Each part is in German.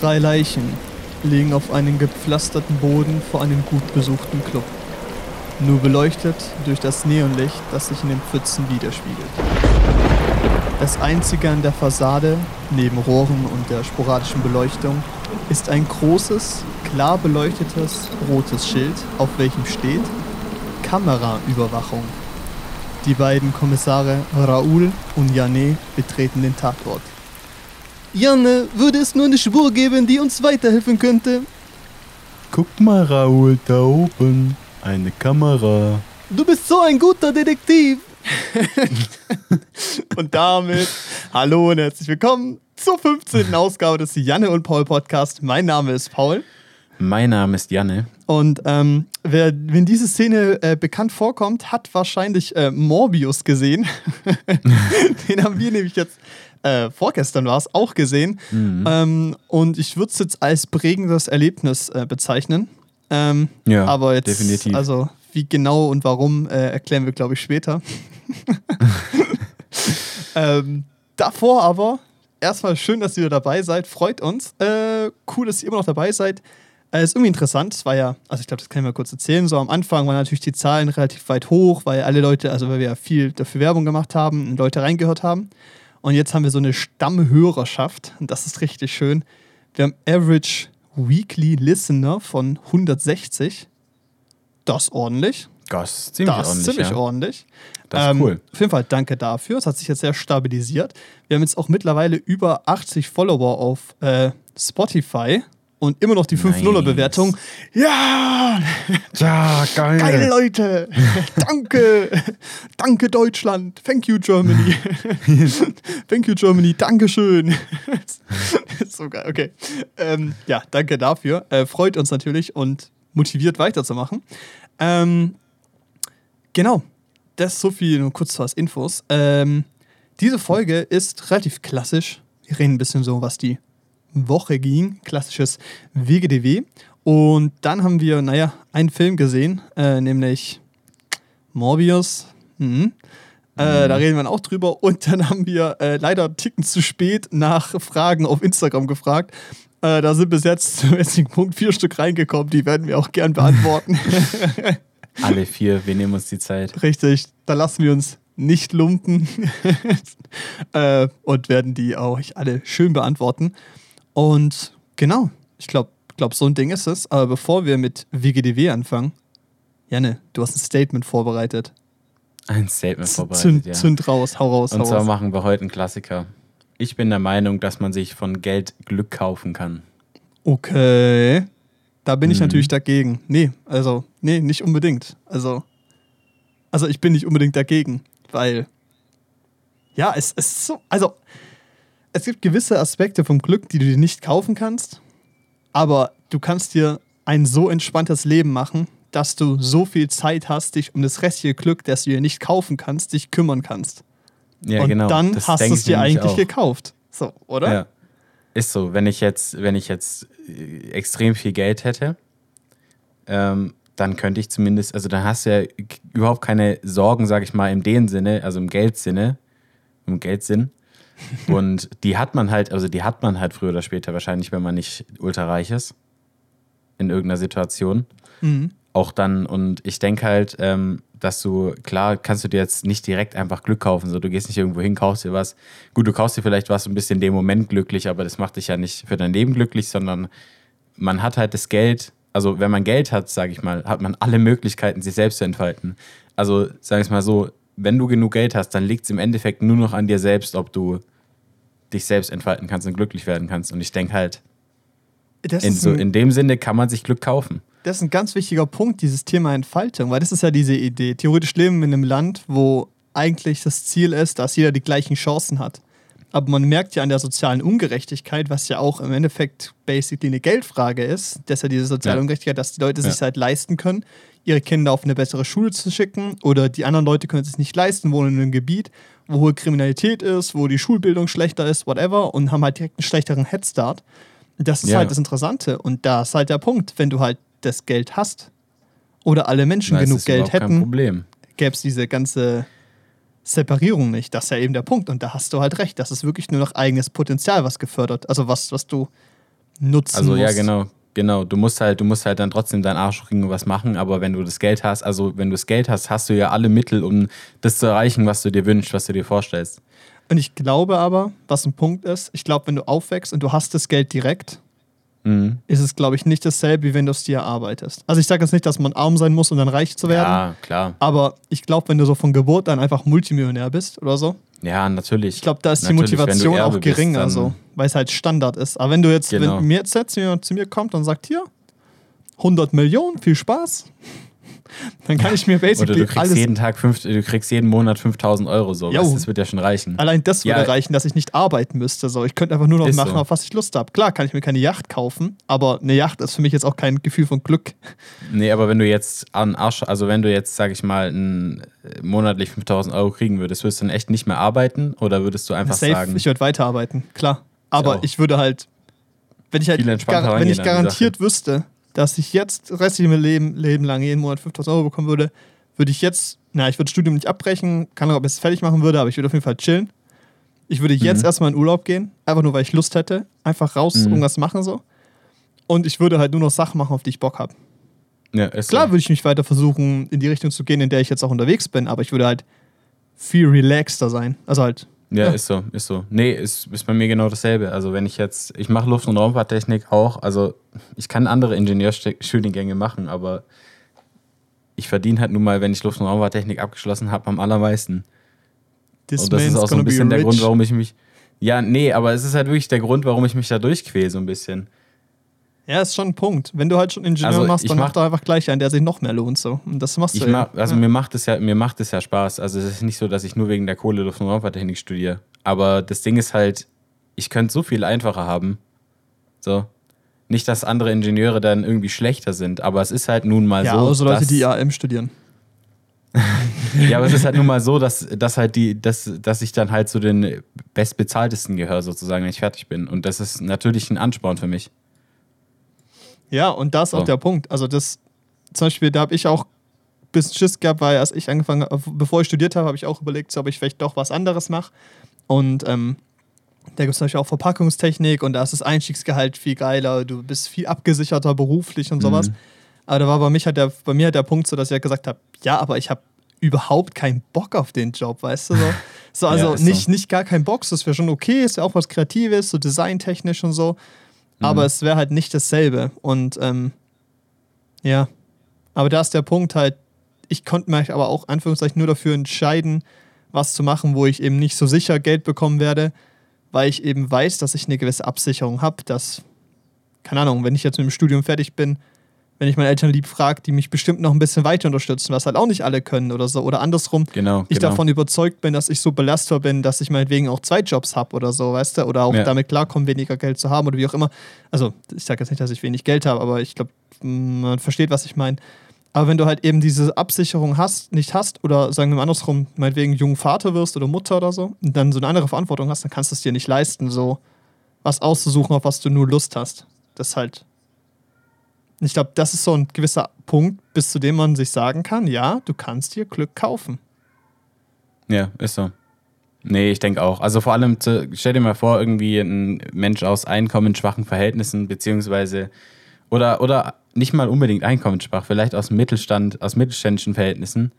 Drei Leichen liegen auf einem gepflasterten Boden vor einem gut besuchten Club. Nur beleuchtet durch das Neonlicht, das sich in den Pfützen widerspiegelt. Das einzige an der Fassade, neben Rohren und der sporadischen Beleuchtung, ist ein großes, klar beleuchtetes rotes Schild, auf welchem steht Kameraüberwachung. Die beiden Kommissare Raoul und Janet betreten den Tatort. Janne, würde es nur eine Spur geben, die uns weiterhelfen könnte? Guck mal, Raoul, da oben. Eine Kamera. Du bist so ein guter Detektiv. und damit hallo und herzlich willkommen zur 15. Ausgabe des Janne und Paul Podcast. Mein Name ist Paul. Mein Name ist Janne. Und ähm, wer, wenn diese Szene äh, bekannt vorkommt, hat wahrscheinlich äh, Morbius gesehen. Den haben wir nämlich jetzt äh, vorgestern war es, auch gesehen. Mhm. Ähm, und ich würde es jetzt als prägendes Erlebnis äh, bezeichnen. Ähm, ja, aber jetzt, definitiv. Also, wie genau und warum, äh, erklären wir, glaube ich, später. ähm, davor aber, erstmal schön, dass ihr dabei seid, freut uns. Äh, cool, dass ihr immer noch dabei seid. Äh, ist irgendwie interessant. Es war ja, also ich glaube, das kann ich mal kurz erzählen. So am Anfang waren natürlich die Zahlen relativ weit hoch, weil alle Leute, also weil wir ja viel dafür Werbung gemacht haben und Leute reingehört haben. Und jetzt haben wir so eine Stammhörerschaft. Und das ist richtig schön. Wir haben Average Weekly Listener von 160. Das ist ordentlich. Das ist ziemlich das ordentlich. Ziemlich ja. ordentlich. Das ist ähm, cool. Auf jeden Fall danke dafür. Es hat sich jetzt sehr stabilisiert. Wir haben jetzt auch mittlerweile über 80 Follower auf äh, Spotify und immer noch die 5-0er-Bewertung. Nice. Ja! Ja, geil. Geil, Leute! Danke! Danke, Deutschland! Thank you, Germany! Thank you, Germany! Dankeschön! so geil, okay. Ähm, ja, danke dafür. Äh, freut uns natürlich und motiviert weiterzumachen. Ähm, genau. Das ist so viel, nur kurz was Infos. Ähm, diese Folge ist relativ klassisch. Wir reden ein bisschen so, was die Woche ging. Klassisches WGDW. Und dann haben wir, naja, einen Film gesehen, äh, nämlich Morbius. Mhm. Äh, da reden wir auch drüber. Und dann haben wir äh, leider Ticken zu spät nach Fragen auf Instagram gefragt. Äh, da sind bis jetzt zum jetzigen Punkt vier Stück reingekommen. Die werden wir auch gern beantworten. Alle vier, wir nehmen uns die Zeit. Richtig, da lassen wir uns nicht lumpen äh, und werden die auch alle schön beantworten. Und genau, ich glaube, glaub, so ein Ding ist es. Aber bevor wir mit WGDW anfangen, Janne, du hast ein Statement vorbereitet. Ein Statement vorbereitet, zünd, ja. Zünd raus, hau raus, Und hau zwar raus. machen wir heute einen Klassiker. Ich bin der Meinung, dass man sich von Geld Glück kaufen kann. Okay. Da bin ich mhm. natürlich dagegen. Nee, also, nee, nicht unbedingt. Also, also ich bin nicht unbedingt dagegen, weil, ja, es, es ist so, also, es gibt gewisse Aspekte vom Glück, die du dir nicht kaufen kannst, aber du kannst dir ein so entspanntes Leben machen, dass du so viel Zeit hast, dich um das restliche Glück, das du dir nicht kaufen kannst, dich kümmern kannst. Ja, Und genau. dann das hast du es dir eigentlich auch. gekauft. So, oder? Ja. Ist so. Wenn ich jetzt, wenn ich jetzt äh, extrem viel Geld hätte, ähm, dann könnte ich zumindest, also dann hast du ja überhaupt keine Sorgen, sag ich mal, in dem Sinne, also im Geldsinne, im Geldsinn, und die hat man halt, also die hat man halt früher oder später wahrscheinlich, wenn man nicht ultrareich ist. In irgendeiner Situation. Mhm. Auch dann, und ich denke halt, ähm, dass du, klar, kannst du dir jetzt nicht direkt einfach Glück kaufen. So, du gehst nicht irgendwo hin, kaufst dir was. Gut, du kaufst dir vielleicht was ein bisschen in dem Moment glücklich, aber das macht dich ja nicht für dein Leben glücklich, sondern man hat halt das Geld, also wenn man Geld hat, sage ich mal, hat man alle Möglichkeiten, sich selbst zu entfalten. Also, sag ich mal so, wenn du genug Geld hast, dann liegt es im Endeffekt nur noch an dir selbst, ob du dich selbst entfalten kannst und glücklich werden kannst. Und ich denke halt, in, so, in dem Sinne kann man sich Glück kaufen. Das ist ein ganz wichtiger Punkt, dieses Thema Entfaltung, weil das ist ja diese Idee. Theoretisch leben wir in einem Land, wo eigentlich das Ziel ist, dass jeder die gleichen Chancen hat. Aber man merkt ja an der sozialen Ungerechtigkeit, was ja auch im Endeffekt basically eine Geldfrage ist, dass ja diese soziale ja. Ungerechtigkeit, dass die Leute ja. sich halt leisten können, ihre Kinder auf eine bessere Schule zu schicken oder die anderen Leute können es sich nicht leisten, wohnen in einem Gebiet, wo hohe Kriminalität ist, wo die Schulbildung schlechter ist, whatever, und haben halt direkt einen schlechteren Headstart. Das ist ja. halt das Interessante. Und da ist halt der Punkt, wenn du halt das Geld hast oder alle Menschen Na, genug Geld hätten, gäbe es diese ganze Separierung nicht. Das ist ja eben der Punkt. Und da hast du halt recht. Das ist wirklich nur noch eigenes Potenzial, was gefördert, also was, was du nutzen Also musst. ja, genau, genau. Du musst halt, du musst halt dann trotzdem deinen Arsch kriegen und was machen, aber wenn du das Geld hast, also wenn du das Geld hast, hast du ja alle Mittel, um das zu erreichen, was du dir wünschst, was du dir vorstellst. Und ich glaube aber, was ein Punkt ist, ich glaube, wenn du aufwächst und du hast das Geld direkt, Mhm. ist es, glaube ich, nicht dasselbe, wie wenn du es dir erarbeitest. Also ich sage jetzt nicht, dass man arm sein muss, um dann reich zu werden. Ja, klar. Aber ich glaube, wenn du so von Geburt an einfach Multimillionär bist oder so, Ja, natürlich. ich glaube, da ist die Natürlich, du Motivation auch bist, geringer, dann- so, weil es halt Standard ist. Aber wenn du jetzt, Genau. wenn mir jetzt, jetzt jemand zu mir kommt und sagt, hier, 100 Millionen, viel Spaß, dann kann ich mir Oder basically du kriegst alles. jeden Tag fünf, du kriegst jeden Monat 5000 Euro so. Jo. Das wird ja schon reichen. Allein das würde Ja. reichen, dass ich nicht arbeiten müsste. So. Ich könnte einfach nur noch Ist machen, so. auf was ich Lust habe. Klar kann ich mir keine Yacht kaufen, aber eine Yacht ist für mich jetzt auch kein Gefühl von Glück. Nee, aber wenn du jetzt an Arsch, also wenn du jetzt, sag ich mal, ein, monatlich 5000 Euro kriegen würdest, würdest du dann echt nicht mehr arbeiten oder würdest du einfach Safe, sagen, ich würde weiterarbeiten, klar. Aber auch. ich würde halt, wenn ich halt, wenn ich garantiert wüsste, dass ich jetzt restlich mein Leben, Leben lang jeden Monat 5000 Euro bekommen würde, würde ich jetzt, na, ich würde das Studium nicht abbrechen, keine Ahnung, ob ich es fertig machen würde, aber ich würde auf jeden Fall chillen. Ich würde jetzt Mhm. erstmal in Urlaub gehen, einfach nur, weil ich Lust hätte, einfach raus, Mhm. irgendwas machen so. Und ich würde halt nur noch Sachen machen, auf die ich Bock habe. ja, Klar würde ich mich weiter versuchen, in die Richtung zu gehen, in der ich jetzt auch unterwegs bin, aber ich würde halt viel relaxter sein. Also halt, Ja, Ja. ist so, ist so. Nee, ist, ist bei mir genau dasselbe. Also wenn ich jetzt, ich mache Luft- und Raumfahrttechnik auch, also ich kann andere Ingenieurstudiengänge machen, aber ich verdiene halt nun mal, wenn ich Luft- und Raumfahrttechnik abgeschlossen habe, am allermeisten. this und das ist auch so ein bisschen der. Grund, warum ich mich. Ja, nee, aber es ist halt wirklich der Grund, warum ich mich da durchquäle, so ein bisschen. Ja, ist schon ein Punkt. Wenn du halt schon Ingenieur Also, machst, dann mach- mach doch einfach gleich einen, der sich noch mehr lohnt. So. Und das machst du Ich ja. mach, also ja. mir macht es ja, mir macht es ja Spaß. Also es ist nicht so, dass ich nur wegen der Kohle Luft- und Raumfahrttechnik studiere. Aber das Ding ist halt, ich könnte so viel einfacher haben. So. Nicht, dass andere Ingenieure dann irgendwie schlechter sind, aber es ist halt nun mal ja, so. außer Leute, dass, die AM studieren. Ja, aber es ist halt nun mal so, dass, dass halt die, dass, dass ich dann halt zu den bestbezahltesten gehöre, sozusagen, wenn ich fertig bin. Und das ist natürlich ein Ansporn für mich. Ja, und da ist auch So. der Punkt. Also das, zum Beispiel, da habe ich auch ein bisschen Schiss gehabt, weil als ich angefangen habe, bevor ich studiert habe, habe ich auch überlegt, so, ob ich vielleicht doch was anderes mache. Und ähm, da gibt es natürlich auch Verpackungstechnik und da ist das Einstiegsgehalt viel geiler, du bist viel abgesicherter beruflich und sowas. Mhm. Aber da war bei, mich halt der, bei mir halt der Punkt so, dass ich halt gesagt habe, ja, aber ich habe überhaupt keinen Bock auf den Job, weißt du? So, so also Ja, nicht, so. nicht gar keinen Bock, das wäre schon okay, ist ja auch was Kreatives, so designtechnisch und so. Aber Mhm. es wäre halt nicht dasselbe. Und ähm, ja, aber da ist der Punkt halt, ich konnte mich aber auch Anführungszeichen nur dafür entscheiden, was zu machen, wo ich eben nicht so sicher Geld bekommen werde, weil ich eben weiß, dass ich eine gewisse Absicherung habe, dass, keine Ahnung, wenn ich jetzt mit dem Studium fertig bin, wenn ich meine Eltern lieb frage, die mich bestimmt noch ein bisschen weiter unterstützen, was halt auch nicht alle können oder so. Oder andersrum, Genau. ich genau. davon überzeugt bin, dass ich so belastbar bin, dass ich meinetwegen auch zwei Jobs habe oder so, weißt du? Oder auch Ja. damit klarkomme, weniger Geld zu haben oder wie auch immer. Also, ich sage jetzt nicht, dass ich wenig Geld habe, aber ich glaube, man versteht, was ich meine. Aber wenn du halt eben diese Absicherung hast, nicht hast, oder sagen wir mal andersrum, meinetwegen jungen Vater wirst oder Mutter oder so, und dann so eine andere Verantwortung hast, dann kannst du es dir nicht leisten, so was auszusuchen, auf was du nur Lust hast. Das ist halt. Ich glaube, das ist so ein gewisser Punkt, bis zu dem man sich sagen kann, ja, du kannst dir Glück kaufen. Ja, ist so. Nee, ich denke auch. Also vor allem, stell dir mal vor, irgendwie ein Mensch aus einkommensschwachen Verhältnissen, beziehungsweise, oder, oder nicht mal unbedingt einkommensschwach, vielleicht aus Mittelstand, aus mittelständischen Verhältnissen,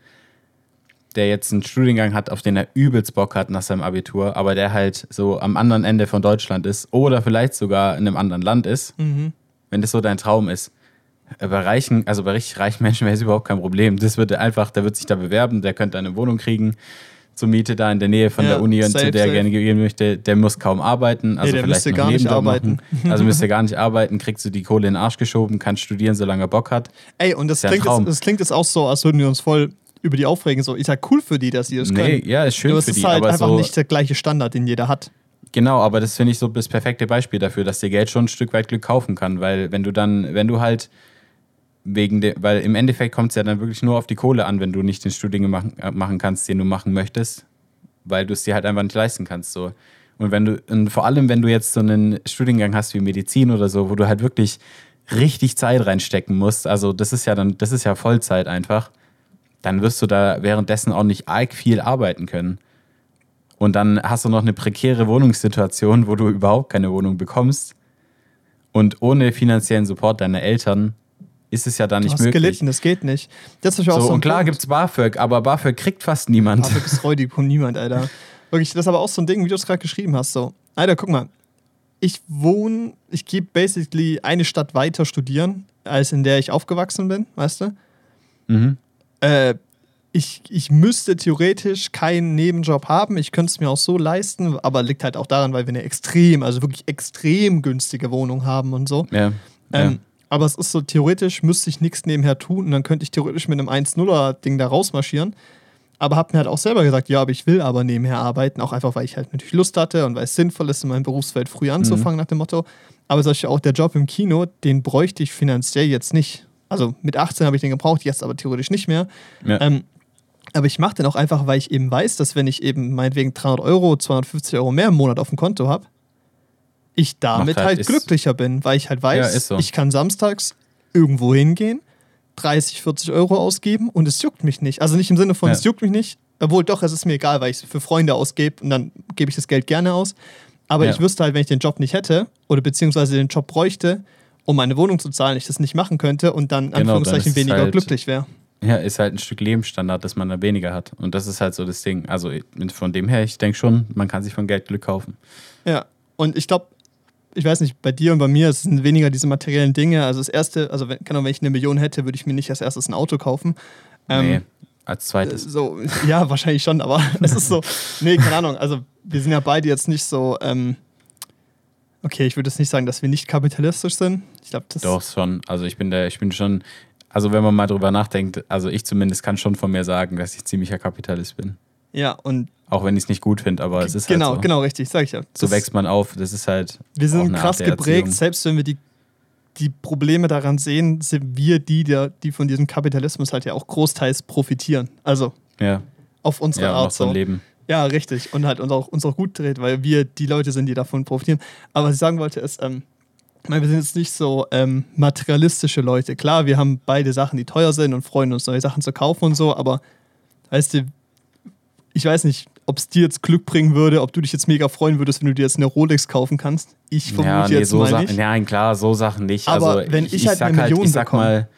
der jetzt einen Studiengang hat, auf den er übelst Bock hat nach seinem Abitur, aber der halt so am anderen Ende von Deutschland ist oder vielleicht sogar in einem anderen Land ist, wenn das so dein Traum ist. Äh, Bei reichen, also bei richtig reichen Menschen wäre es überhaupt kein Problem. Das wird einfach, der wird sich da bewerben, der könnte eine Wohnung kriegen zur Miete da in der Nähe von Ja, der Uni und safe, zu der er safe. gerne gehen möchte. Der muss kaum arbeiten, also der vielleicht müsste noch gar nicht arbeiten. Machen. Also müsste gar nicht arbeiten, kriegst du die Kohle in den Arsch geschoben, kann studieren, solange er Bock hat. Ey, und das Ist ein klingt, jetzt, das klingt jetzt auch so, als würden wir uns voll über die aufregen. So, ich sag cool für die, dass sie das Nee, können. ja, ist schön für es ist die, halt aber einfach so, nicht der gleiche Standard, den jeder hat. Genau, aber das finde ich so das perfekte Beispiel dafür, dass dir Geld schon ein Stück weit Glück kaufen kann, weil wenn du dann, wenn du halt wegen der, weil im Endeffekt kommt es ja dann wirklich nur auf die Kohle an, wenn du nicht den Studiengang machen, äh, machen kannst, den du machen möchtest, weil du es dir halt einfach nicht leisten kannst so. Und wenn du und vor allem, wenn du jetzt so einen Studiengang hast wie Medizin oder so, wo du halt wirklich richtig Zeit reinstecken musst, also das ist ja dann, das ist ja Vollzeit einfach, dann wirst du da währenddessen auch nicht arg viel arbeiten können. Und dann hast du noch eine prekäre Wohnungssituation, wo du überhaupt keine Wohnung bekommst. Und ohne finanziellen Support deiner Eltern ist es ja dann Du nicht hast möglich. gelitten, das geht nicht. Das ist ja auch So, so und klar gibt es BAföG, aber BAföG kriegt fast niemand. Das räudig von niemand, Alter. Wirklich, das ist aber auch so ein Ding, wie du es gerade geschrieben hast. So, Alter, guck mal. Ich wohne, ich gehe basically eine Stadt weiter studieren, als in der ich aufgewachsen bin, weißt du? Mhm. Äh, ich, ich müsste theoretisch keinen Nebenjob haben. Ich könnte es mir auch so leisten, aber liegt halt auch daran, weil wir eine extrem, also wirklich extrem günstige Wohnung haben und so. Ja. Ähm, ja. Aber es ist so, theoretisch müsste ich nichts nebenher tun und dann könnte ich theoretisch mit einem 1-0er-Ding da rausmarschieren. Aber habe mir halt auch selber gesagt, ja, aber ich will aber nebenher arbeiten, auch einfach, weil ich halt natürlich Lust hatte und weil es sinnvoll ist, in meinem Berufsfeld früh anzufangen, nach dem Motto. Aber solche auch der Job im Kino, den bräuchte ich finanziell jetzt nicht. Also mit 18 habe ich den gebraucht, jetzt aber theoretisch nicht mehr. Ja. Ähm, aber ich mache den auch einfach, weil ich eben weiß, dass wenn ich eben meinetwegen 300 Euro, 250 Euro mehr im Monat auf dem Konto habe, ich damit Macht halt- halt, glücklicher bin, weil ich halt weiß, Ja, so. ich kann samstags irgendwo hingehen, 30, 40 Euro ausgeben und es juckt mich nicht. Also nicht im Sinne von, Ja. es juckt mich nicht, obwohl doch, es ist mir egal, weil ich es für Freunde ausgebe und dann gebe ich das Geld gerne aus. Aber Ja. ich wüsste halt, wenn ich den Job nicht hätte oder beziehungsweise den Job bräuchte, um meine Wohnung zu zahlen, ich das nicht machen könnte und dann dann Anführungszeichen es weniger halt- glücklich wäre. Ja, ist halt ein Stück Lebensstandard, das man da weniger hat. Und das ist halt so das Ding. Also von dem her, ich denke schon, man kann sich von Geld Glück kaufen. Ja, und ich glaube, ich weiß nicht, bei dir und bei mir es sind weniger diese materiellen Dinge. Also das erste, also wenn, keine Ahnung, wenn ich eine Million hätte, würde ich mir nicht als erstes ein Auto kaufen. Ähm, nee, als zweites. So, ja, wahrscheinlich schon, aber es ist so, nee, keine Ahnung. Also wir sind ja beide jetzt nicht so, ähm, okay, ich würde jetzt nicht sagen, dass wir nicht kapitalistisch sind. Ich glaube, das Doch, schon. Also ich bin der, ich bin schon, also wenn man mal drüber nachdenkt, also ich zumindest kann schon von mir sagen, dass ich ziemlicher Kapitalist bin. Ja, und Auch wenn ich es nicht gut finde, aber es ist genau, halt so. genau, richtig, sag ich ja. So Das- wächst man auf. Das ist halt. Wir sind krass geprägt, Erziehung. selbst wenn wir die, die Probleme daran sehen, sind wir die, der, die von diesem Kapitalismus halt ja auch großteils profitieren. Also Ja, auf unsere ja, Art so. Leben. Ja, richtig. Und halt uns auch, uns auch gut dreht, weil wir die Leute sind, die davon profitieren. Aber was ich sagen wollte, ist, ähm, meine, wir sind jetzt nicht so ähm, materialistische Leute. Klar, wir haben beide Sachen, die teuer sind und freuen uns, neue Sachen zu kaufen und so, aber weißt du, ich weiß nicht, ob es dir jetzt Glück bringen würde, ob du dich jetzt mega freuen würdest, wenn du dir jetzt eine Rolex kaufen kannst. Ich vermute Ja, nee, jetzt so mal nicht. Nein, klar, so Sachen nicht. Aber also, wenn ich halt sag eine Million ich sag bekomme. mal,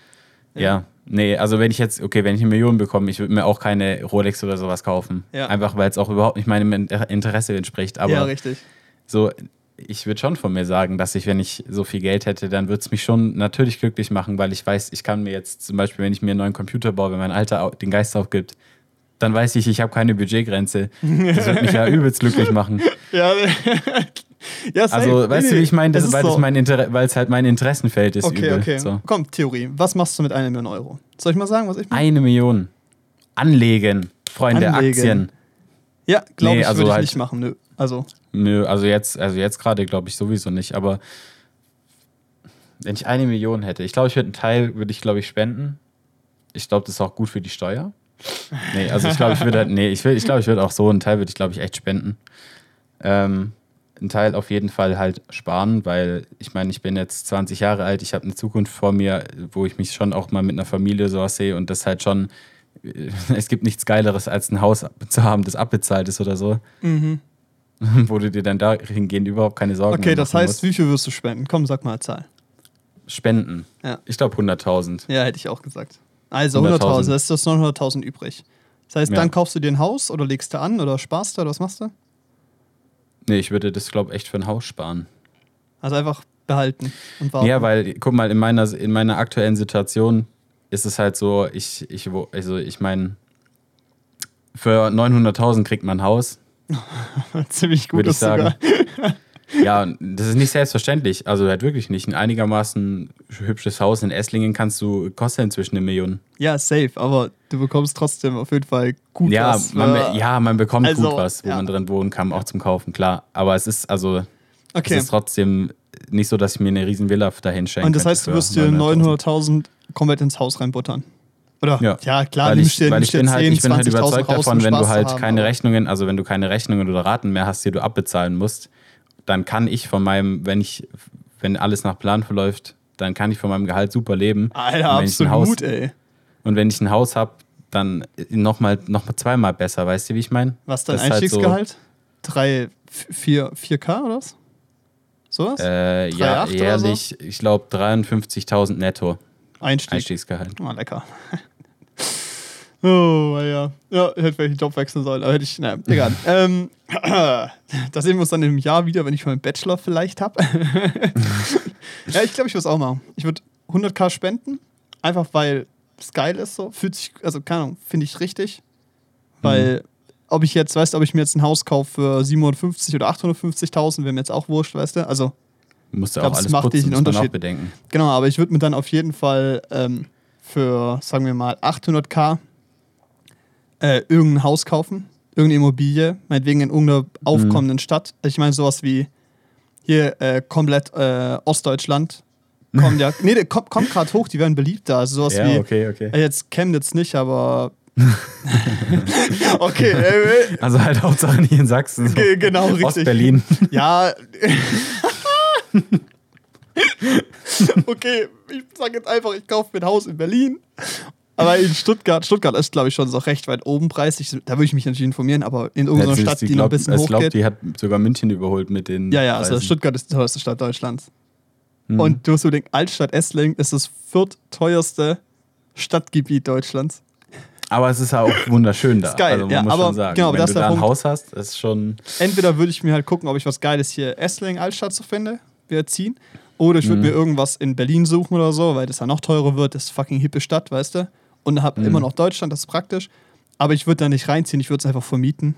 ja. nee, also wenn ich jetzt, okay, wenn ich eine Million bekomme, ich würde mir auch keine Rolex oder sowas kaufen. Ja. Einfach weil es auch überhaupt nicht meinem Inter- Interesse entspricht. Aber ja, richtig. so, ich würde schon von mir sagen, dass ich, wenn ich so viel Geld hätte, dann würde es mich schon natürlich glücklich machen, weil ich weiß, ich kann mir jetzt zum Beispiel, wenn ich mir einen neuen Computer baue, wenn mein Alter den Geist aufgibt, dann weiß ich, ich habe keine Budgetgrenze. Das wird mich ja übelst glücklich machen. Ja, ja safe. Also, weißt Nee, du, wie ich meine, weil so- es mein halt mein Interessenfeld ist Okay, übel. okay. So. Komm, Theorie. Was machst du mit einer Million Euro? Soll ich mal sagen, was ich mache? Eine Million. Anlegen, Freunde, Anlegen. Aktien. Ja, glaube Nee, ich, also würde ich halt- nicht machen. Nö. Also, Nö, also jetzt, also jetzt gerade glaube ich sowieso nicht, aber wenn ich eine Million hätte, ich glaube, ich würde einen Teil, würde ich glaube ich spenden. Ich glaube, das ist auch gut für die Steuer. Nee, also ich glaube, ich würde halt, nee, ich, will, ich glaube, ich würde auch so einen Teil würde ich glaube ich echt spenden. Ähm, einen Teil auf jeden Fall halt sparen, weil ich meine, ich bin jetzt 20 Jahre alt, ich habe eine Zukunft vor mir, wo ich mich schon auch mal mit einer Familie sowas sehe und das halt schon, äh, es gibt nichts Geileres, als ein Haus zu haben, das abbezahlt ist oder so, wo du dir dann dahingehend überhaupt keine Sorgen okay, das heißt, wie viel wirst du spenden? Komm, sag mal eine Zahl. musst. Spenden. Ja. Ich glaube 100.000. Ja, hätte ich auch gesagt. Also 100.000. 100.000, das ist das 900.000 übrig. Das heißt, Ja. dann kaufst du dir ein Haus oder legst du an oder sparst du oder was machst du? Nee, ich würde das, glaube ich, echt für ein Haus sparen. Also einfach behalten und warten. Ja, weil, guck mal, in meiner, in meiner aktuellen Situation ist es halt so, ich, ich, wo- also ich meine, für 900.000 kriegt man ein Haus. Ziemlich gut Würde ich sagen. Ja, und das ist nicht selbstverständlich. Also halt wirklich nicht. Ein einigermaßen hübsches Haus in Esslingen kannst du, kostet inzwischen eine Million. Ja, safe, aber du bekommst trotzdem auf jeden Fall gut Ja, was. man, für- ja, man bekommt Also, gut was, wo ja. man drin wohnen kann, auch zum Kaufen, klar. Aber es ist also, okay. es ist trotzdem nicht so, dass ich mir eine riesen Villa dahin schenke. Und das heißt, du wirst dir 900.000 komplett ins Haus reinbuttern. Oder? Ja, klar, weil ich, dir, weil nimmst ich bin halt, 10, ich bin halt 20.000 überzeugt davon, wenn du halt keine Rechnungen, also wenn du keine Rechnungen oder Raten mehr hast, die du abbezahlen musst, dann kann ich von meinem, wenn ich, wenn alles nach Plan verläuft, dann kann ich von meinem Gehalt super leben. Alter, ein Haus, absolut, ey. und wenn ich ein Haus habe, dann nochmal noch mal zweimal besser, weißt du, wie ich meine? Was dein Das ist halt so- Einstiegsgehalt? 3, 4, 4K oder was? Sowas? Äh, ja, 3,8 oder jährlich, ich glaube 53.000 netto Einstieg. Einstiegsgehalt. Oh, lecker. Oh, ja. Ja, hätte vielleicht den Job wechseln sollen, aber hätte ich, naja, egal. ähm, da sehen wir uns dann im Jahr wieder, wenn ich meinen Bachelor vielleicht habe. ja, ich glaube, ich würde es auch machen. Ich würde 100k spenden, einfach weil es geil ist so. Fühlt sich, also keine Ahnung, finde ich richtig. Weil, ob ich jetzt, weißt du, ob ich mir jetzt ein Haus kaufe für 750 oder 850.000, wäre mir jetzt auch wurscht, weißt du? Also, Musst du glaub, auch es alles macht putzen, auch Unterschied. bedenken. Genau, aber ich würde mir dann auf jeden Fall ähm, für, sagen wir mal, 800k äh, irgendein Haus kaufen, irgendeine Immobilie, meinetwegen in irgendeiner aufkommenden Stadt. Ich meine, sowas wie hier äh, komplett äh, Ostdeutschland. Kommt ja, nee, der kommt, kommt gerade hoch, die werden beliebter. Also sowas Ja, wie, okay, okay. äh, jetzt Chemnitz nicht, aber. okay, äh, Also halt Hauptsache nicht in Sachsen. So. Ge- genau, richtig. Ostberlin. Ja. okay, ich sage jetzt einfach, ich kaufe mir ein Haus in Berlin. Aber in Stuttgart, Stuttgart ist, glaube ich, schon so recht weit oben preislich. Da würde ich mich natürlich informieren, aber in irgendeiner Stadt, die, die noch ein glaub, bisschen Ich glaube, hochgeht. die hat sogar München überholt mit den. Ja, ja, also Preisen. Stuttgart ist die teuerste Stadt Deutschlands. Mhm. Und du musst überlegen, Altstadt Essling ist das viertteuerste Stadtgebiet Deutschlands. Aber es ist ja auch wunderschön da. Ist geil, also man ja, muss aber schon sagen, genau, wenn das du da ein Punkt. Haus hast, ist schon. Entweder würde ich mir halt gucken, ob ich was Geiles hier Essling Altstadt so finde, wir ziehen. Oder ich würde Mhm. mir irgendwas in Berlin suchen oder so, weil das ja noch teurer wird, das ist fucking hippe Stadt, weißt du? Und hab Mhm. immer noch Deutschland, das ist praktisch. Aber ich würde da nicht reinziehen, ich würde es einfach vermieten.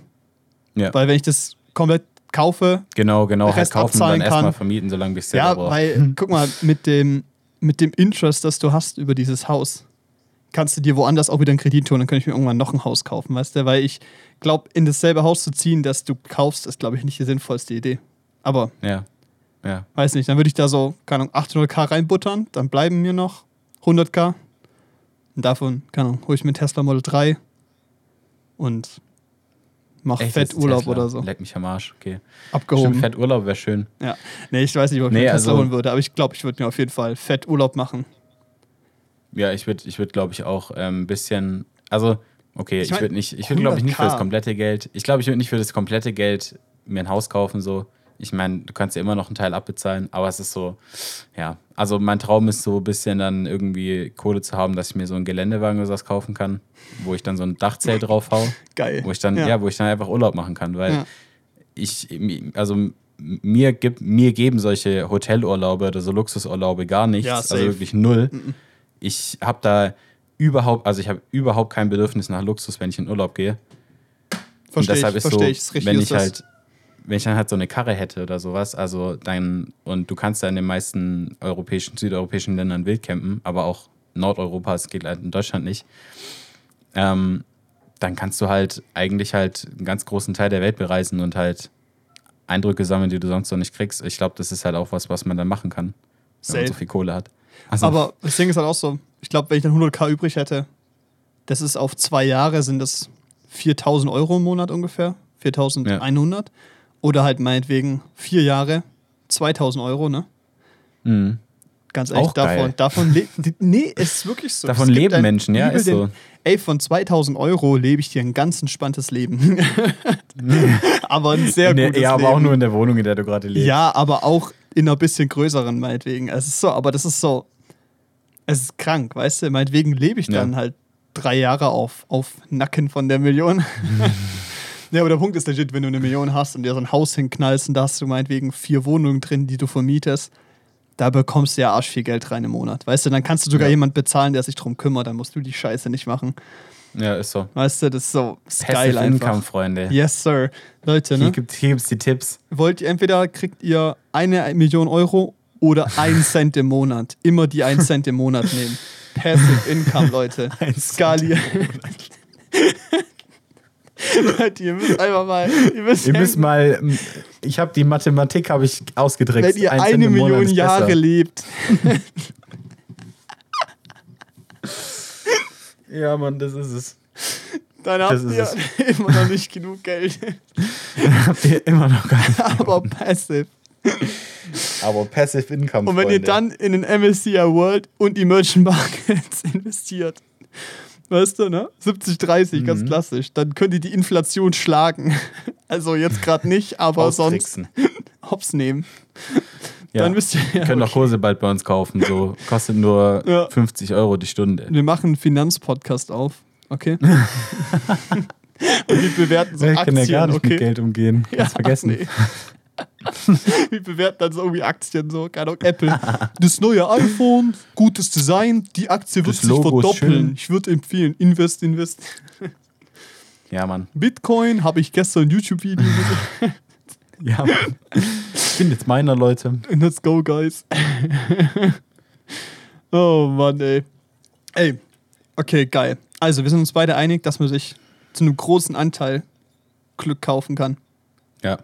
Ja. Weil wenn ich das komplett kaufe, Genau, genau. Halt Rest kaufen und dann abzahlen erstmal vermieten, solange bis ja, selber weil, guck mal, mit dem, mit dem Interest, das du hast über dieses Haus, kannst du dir woanders auch wieder einen Kredit tun, dann kann ich mir irgendwann noch ein Haus kaufen, weißt du? Weil ich glaube, in dasselbe Haus zu ziehen, das du kaufst, ist, glaube ich, nicht die sinnvollste Idee. Aber Ja. Ja. weiß nicht, dann würde ich da so, keine Ahnung, 800k reinbuttern, dann bleiben mir noch 100k. Und davon, keine Ahnung, hole ich mir Tesla Model 3 und mach Echt, fett Urlaub Tesla. oder so. Leck mich am Arsch, okay. Abgehoben. Stimmt, fett Urlaub wäre schön. Ja. Nee, ich weiß nicht, ob ich Nee, mir einen Tesla also- holen würde, aber ich glaube, ich würde mir auf jeden Fall fett Urlaub machen. Ja, ich würde, ich würd, glaube ich, auch ein bisschen. Also, okay, Ich ich, mein, würde nicht, ich würde, glaube ich, nicht für 100K. das komplette Geld. Ich glaube, ich würde nicht für das komplette Geld mir ein Haus kaufen, so. Ich meine, du kannst ja immer noch einen Teil abbezahlen, aber es ist so, ja. Also, mein Traum ist so ein bisschen dann irgendwie Kohle zu haben, dass ich mir so einen Geländewagen oder sowas kaufen kann, wo ich dann so ein Dachzelt drauf hau, Geil. wo ich dann, ja. wo ich dann einfach Urlaub machen kann, weil Ja. ich, also mir, gibt, mir geben solche Hotelurlaube oder so Luxusurlaube gar nichts. Ja, also wirklich null. Ich habe da überhaupt, also ich habe überhaupt kein Bedürfnis nach Luxus, wenn ich in Urlaub gehe. Und Verstehe deshalb ich, ist verstehe so, ich. Ist richtig wenn ich das. halt, wenn ich dann halt so eine Karre hätte oder sowas, also dann, und du kannst ja in den meisten europäischen, südeuropäischen Ländern wild campen, aber auch Nordeuropa, es geht halt in Deutschland nicht, ähm, dann kannst du halt eigentlich halt einen ganz großen Teil der Welt bereisen und halt Eindrücke sammeln, die du sonst noch nicht kriegst. Ich glaube, das ist halt auch was, was man dann machen kann, wenn Safe. man so viel Kohle hat. Also, Aber das Ding ist halt auch so, ich glaube, wenn ich dann 100k übrig hätte, das ist auf zwei Jahre, sind das 4000 Euro im Monat ungefähr, 4100. Oder halt meinetwegen vier Jahre, 2000 Euro, ne? mh. Ganz ehrlich, Auch geil. davon, davon leben. Nee, es ist wirklich so. Davon leben Menschen, ja, ist so. Ey, von 2000 Euro lebe ich dir ein ganz entspanntes Leben. aber ein sehr Nee, gutes ja, aber Leben. auch nur in der Wohnung, in der du gerade lebst. Ja, aber auch in einer bisschen größeren, meinetwegen. Es ist so, aber das ist so. Es ist krank, weißt du? Meinetwegen lebe ich dann Ja. halt drei Jahre auf, auf Nacken von der Million. ja, aber der Punkt ist legit, wenn du eine Million hast und dir so ein Haus hinknallst und da hast du meinetwegen vier Wohnungen drin, die du vermietest, da bekommst du ja arsch viel Geld rein im Monat. Weißt du, dann kannst du sogar Ja. jemand bezahlen, der sich drum kümmert, dann musst du die Scheiße nicht machen. Ja, ist so. Weißt du, das ist so ist Passive geil einfach. Income, Freunde. Yes, sir. Leute, Hier ne? gibt es die Tipps. wollt ihr entweder kriegt ihr eine Million Euro oder ein Cent im Monat. Immer die ein Cent im Monat nehmen. Passive Income, Leute. Skalier. Leute, ihr müsst einfach mal. Ihr müsst, Ihr müsst mal, m, ich habe die Mathematik habe ich ausgedrückt. wenn ihr Ein Cent eine Monat Million Jahre besser. lebt. Ja, Mann, das ist es. Dann habt ihr immer noch nicht genug Geld. Habt ihr immer noch gar nicht. Aber passive. Aber Passive Income. Und wenn ihr Freunde. dann in den MSCI World und Emerging Markets investiert, weißt du, ne? 70-30, ganz Mhm. klassisch, dann könnt ihr die Inflation schlagen. Also jetzt gerade nicht, aber sonst hops nehmen. Ja. Dann wisst ihr Ihr könnt auch Kurse bald bei uns kaufen. So kostet nur Ja. 50 Euro die Stunde. Wir machen einen Finanzpodcast auf, okay? Und wir bewerten so ich Aktien, kann ja gar nicht okay? mit Geld umgehen. Ja, Kannst vergessen. nee. Wir bewerten dann so irgendwie Aktien, so, keine Ahnung, Apple. Das neue iPhone, gutes Design, die Aktie wird Das sich Logo verdoppeln. Ich würde empfehlen, invest, invest. Ja, Mann. Bitcoin habe ich gestern ein YouTube-Video gesehen. Ja, Mann. Ich bin jetzt meiner, Leute. Let's go, guys. oh Mann, ey. Ey, okay, geil. Also, wir sind uns beide einig, dass man sich zu einem großen Anteil Glück kaufen kann. Ja.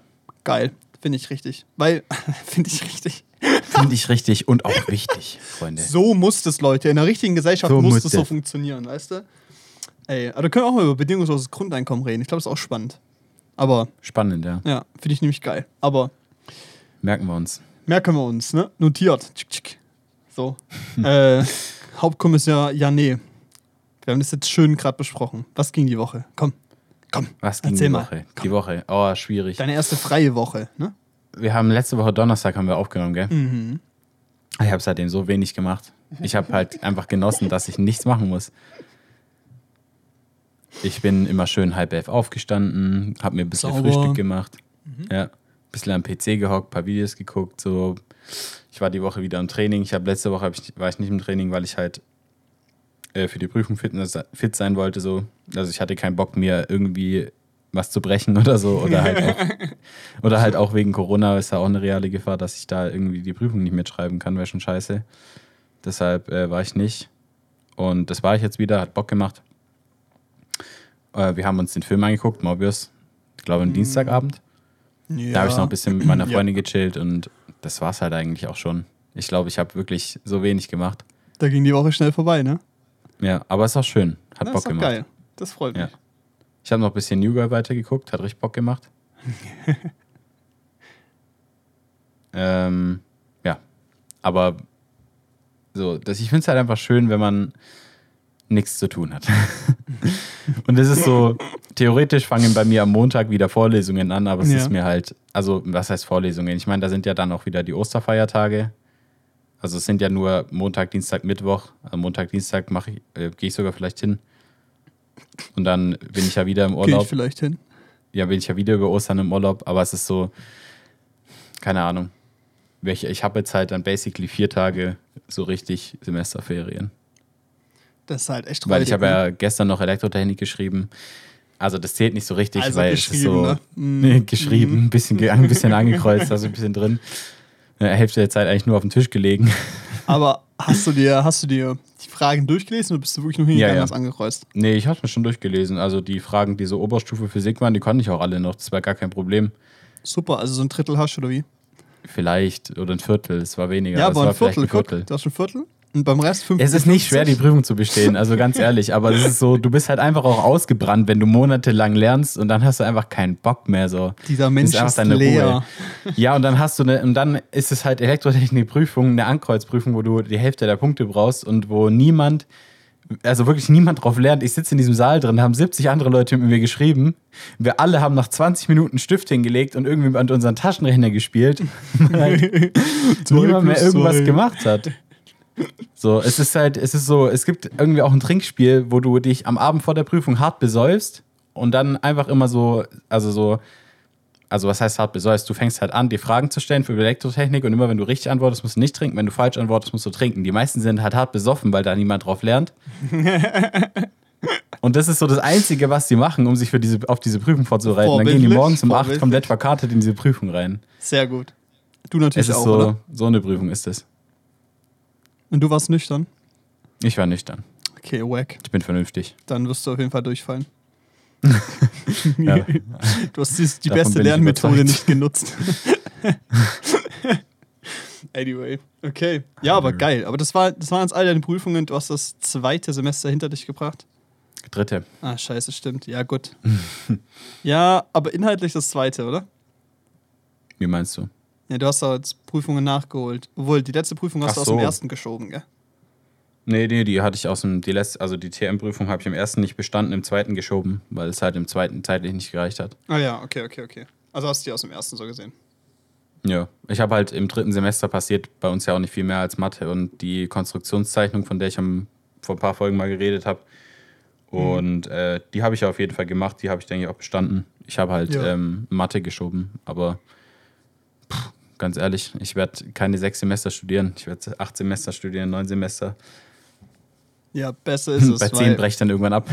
Geil. Finde ich richtig. Weil, finde ich richtig. Finde ich richtig und auch wichtig, Freunde. So muss das, Leute. In einer richtigen Gesellschaft So muss muss das so funktionieren, weißt du? Ey, aber da können wir auch mal über bedingungsloses Grundeinkommen reden. Ich glaube, das ist auch spannend. Aber, Spannend, ja. ja, finde ich nämlich geil. Aber Merken wir uns. merken wir uns, ne? Notiert. So. äh, Hauptkommissar Jané. Wir haben das jetzt schön gerade besprochen. Was ging die Woche? Komm, komm. Was ging Erzähl die mal. Woche? Komm. Die Woche. Oh, schwierig. Deine erste freie Woche, ne? Wir haben letzte Woche Donnerstag haben wir aufgenommen, gell? Mhm. Ich habe seitdem so wenig gemacht. Ich habe halt einfach genossen, dass ich nichts machen muss. Ich bin immer schön halb elf aufgestanden, habe mir ein bisschen Sauber. Frühstück gemacht. Ja, ein bisschen am PC gehockt, ein paar Videos geguckt. So. Ich war die Woche wieder im Training. Ich habe letzte Woche hab ich, war ich nicht im Training, weil ich halt äh, für die Prüfung fit, fit sein wollte. So. Also ich hatte keinen Bock, mir irgendwie was zu brechen oder so. Oder halt auch, oder halt auch wegen Corona ist da auch eine reale Gefahr, dass ich da irgendwie die Prüfung nicht mitschreiben kann. Wäre schon scheiße. Deshalb äh, war ich nicht. Und das war ich jetzt wieder, hat Bock gemacht. Äh, wir haben uns den Film angeguckt, Morbius. Ich glaube, am Dienstagabend. Ja. Da habe ich noch ein bisschen mit meiner Ja. Freundin gechillt und das war es halt eigentlich auch schon. Ich glaube, ich habe wirklich so wenig gemacht. Da ging die Woche schnell vorbei, ne? Ja, aber es ist auch schön. Hat das Bock ist doch gemacht. geil. Das freut mich. Ja. Ich habe noch ein bisschen New Girl weitergeguckt, hat richtig Bock gemacht. ähm, ja, aber so, das, ich finde es halt einfach schön, wenn man nichts zu tun hat. Und es ist so, theoretisch fangen bei mir am Montag wieder Vorlesungen an, aber es Ja. ist mir halt, also was heißt Vorlesungen? Ich meine, da sind ja dann auch wieder die Osterfeiertage. Also es sind ja nur Montag, Dienstag, Mittwoch. Am Montag, Dienstag mache ich, äh, gehe ich sogar vielleicht hin. Und dann bin ich ja wieder im Gehe Urlaub. ich vielleicht hin. ja, bin ich ja wieder über Ostern im Urlaub, aber es ist so, keine Ahnung. Welche, ich habe jetzt halt dann basically vier Tage so richtig Semesterferien. Das ist halt echt Weil ich habe ne? ja gestern noch Elektrotechnik geschrieben. Also das zählt nicht so richtig, Also weil es ist so ne? Nee, geschrieben, ein bisschen, ein bisschen angekreuzt, also ein bisschen drin. Ja, Hälfte der Zeit eigentlich nur auf dem Tisch gelegen. Aber hast du dir, hast du dir die Fragen durchgelesen oder bist du wirklich nur hingegangen Ja, ja. und angekreuzt? Nee, ich habe mir schon durchgelesen. Also die Fragen, die so Oberstufe Physik waren, die konnte ich auch alle noch. Das war gar kein Problem. Super, also so ein Drittel hast du oder wie? Vielleicht oder ein Viertel, es war weniger. Ja, aber war ein Viertel, ein Viertel. Du hast ein Viertel und beim Rest 50. Es ist nicht schwer, die Prüfung zu bestehen, also ganz ehrlich. Aber es ist so, du bist halt einfach auch ausgebrannt, wenn du monatelang lernst und dann hast du einfach keinen Bock mehr so. Dieser Mensch ist deine leer. Ruhe. Ja, und dann hast du eine, und dann ist es halt Elektrotechnik-Prüfung, eine Ankreuzprüfung, wo du die Hälfte der Punkte brauchst und wo niemand, also wirklich niemand drauf lernt. Ich sitze in diesem Saal drin, haben 70 andere Leute mit mir geschrieben. Wir alle haben nach 20 Minuten Stift hingelegt und irgendwie an unseren Taschenrechner gespielt. weil niemand mehr irgendwas gemacht hat. So, es ist halt, es ist so, es gibt irgendwie auch ein Trinkspiel, wo du dich am Abend vor der Prüfung hart besäufst und dann einfach immer so, also so, also was heißt hart besäufst? Du fängst halt an, dir Fragen zu stellen für Elektrotechnik und immer wenn du richtig antwortest, musst du nicht trinken. Wenn du falsch antwortest, musst du trinken. Die meisten sind halt hart besoffen, weil da niemand drauf lernt. Und das ist so das Einzige, was die machen, um sich für diese, auf diese Prüfung vorzubereiten. Dann gehen die morgens um acht vorbildlich. komplett verkartet in diese Prüfung rein. Sehr gut. Du natürlich Es ist auch, so, oder? so eine Prüfung ist es. Und du warst nüchtern? Ich war nüchtern. Okay, wack. Ich bin vernünftig. Dann wirst du auf jeden Fall durchfallen. Ja. Du hast die, die beste Lernmethode nicht genutzt. anyway, okay. Ja, aber geil. Aber das, war, das waren jetzt all deine Prüfungen. Du hast das zweite Semester hinter dich gebracht. Dritte. Ah, scheiße, stimmt. Ja, gut. ja, aber inhaltlich das zweite, oder? Wie meinst du? Ja, du hast da jetzt Prüfungen nachgeholt. Obwohl, die letzte Prüfung hast Ach du aus dem ersten geschoben, gell? Nee, nee, die hatte ich aus dem, die letzte, also die TM-Prüfung habe ich im ersten nicht bestanden, im zweiten geschoben, weil es halt im zweiten zeitlich nicht gereicht hat. Ah ja, okay, okay, okay. Also hast du die aus dem ersten so gesehen. Ja, ich habe halt im dritten Semester passiert bei uns ja auch nicht viel mehr als Mathe und die Konstruktionszeichnung, von der ich am, vor ein paar Folgen mal geredet habe. Und mhm. äh, die habe ich auf jeden Fall gemacht, die habe ich, denke ich, auch bestanden. Ich habe halt ja. ähm, Mathe geschoben, aber pff, ganz ehrlich, ich werde keine sechs Semester studieren. Ich werde acht Semester studieren, neun Semester. Ja, besser ist es. Bei zehn breche dann irgendwann ab.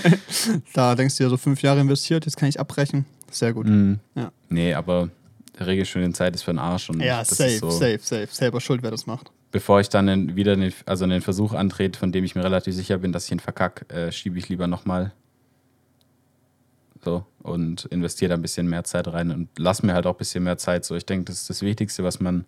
da denkst du ja so fünf Jahre investiert, jetzt kann ich abbrechen. Sehr gut. Mhm. Ja. Nee, aber Regelstudienzeit ist für den Arsch. Und ja, safe, so, safe, safe. Selber schuld, wer das macht. Bevor ich dann wieder den, also einen Versuch antrete, von dem ich mir relativ sicher bin, dass ich ihn verkacke, äh, schiebe ich lieber nochmal so und investiere da ein bisschen mehr Zeit rein und lass mir halt auch ein bisschen mehr Zeit. So, ich denke, das ist das Wichtigste, was man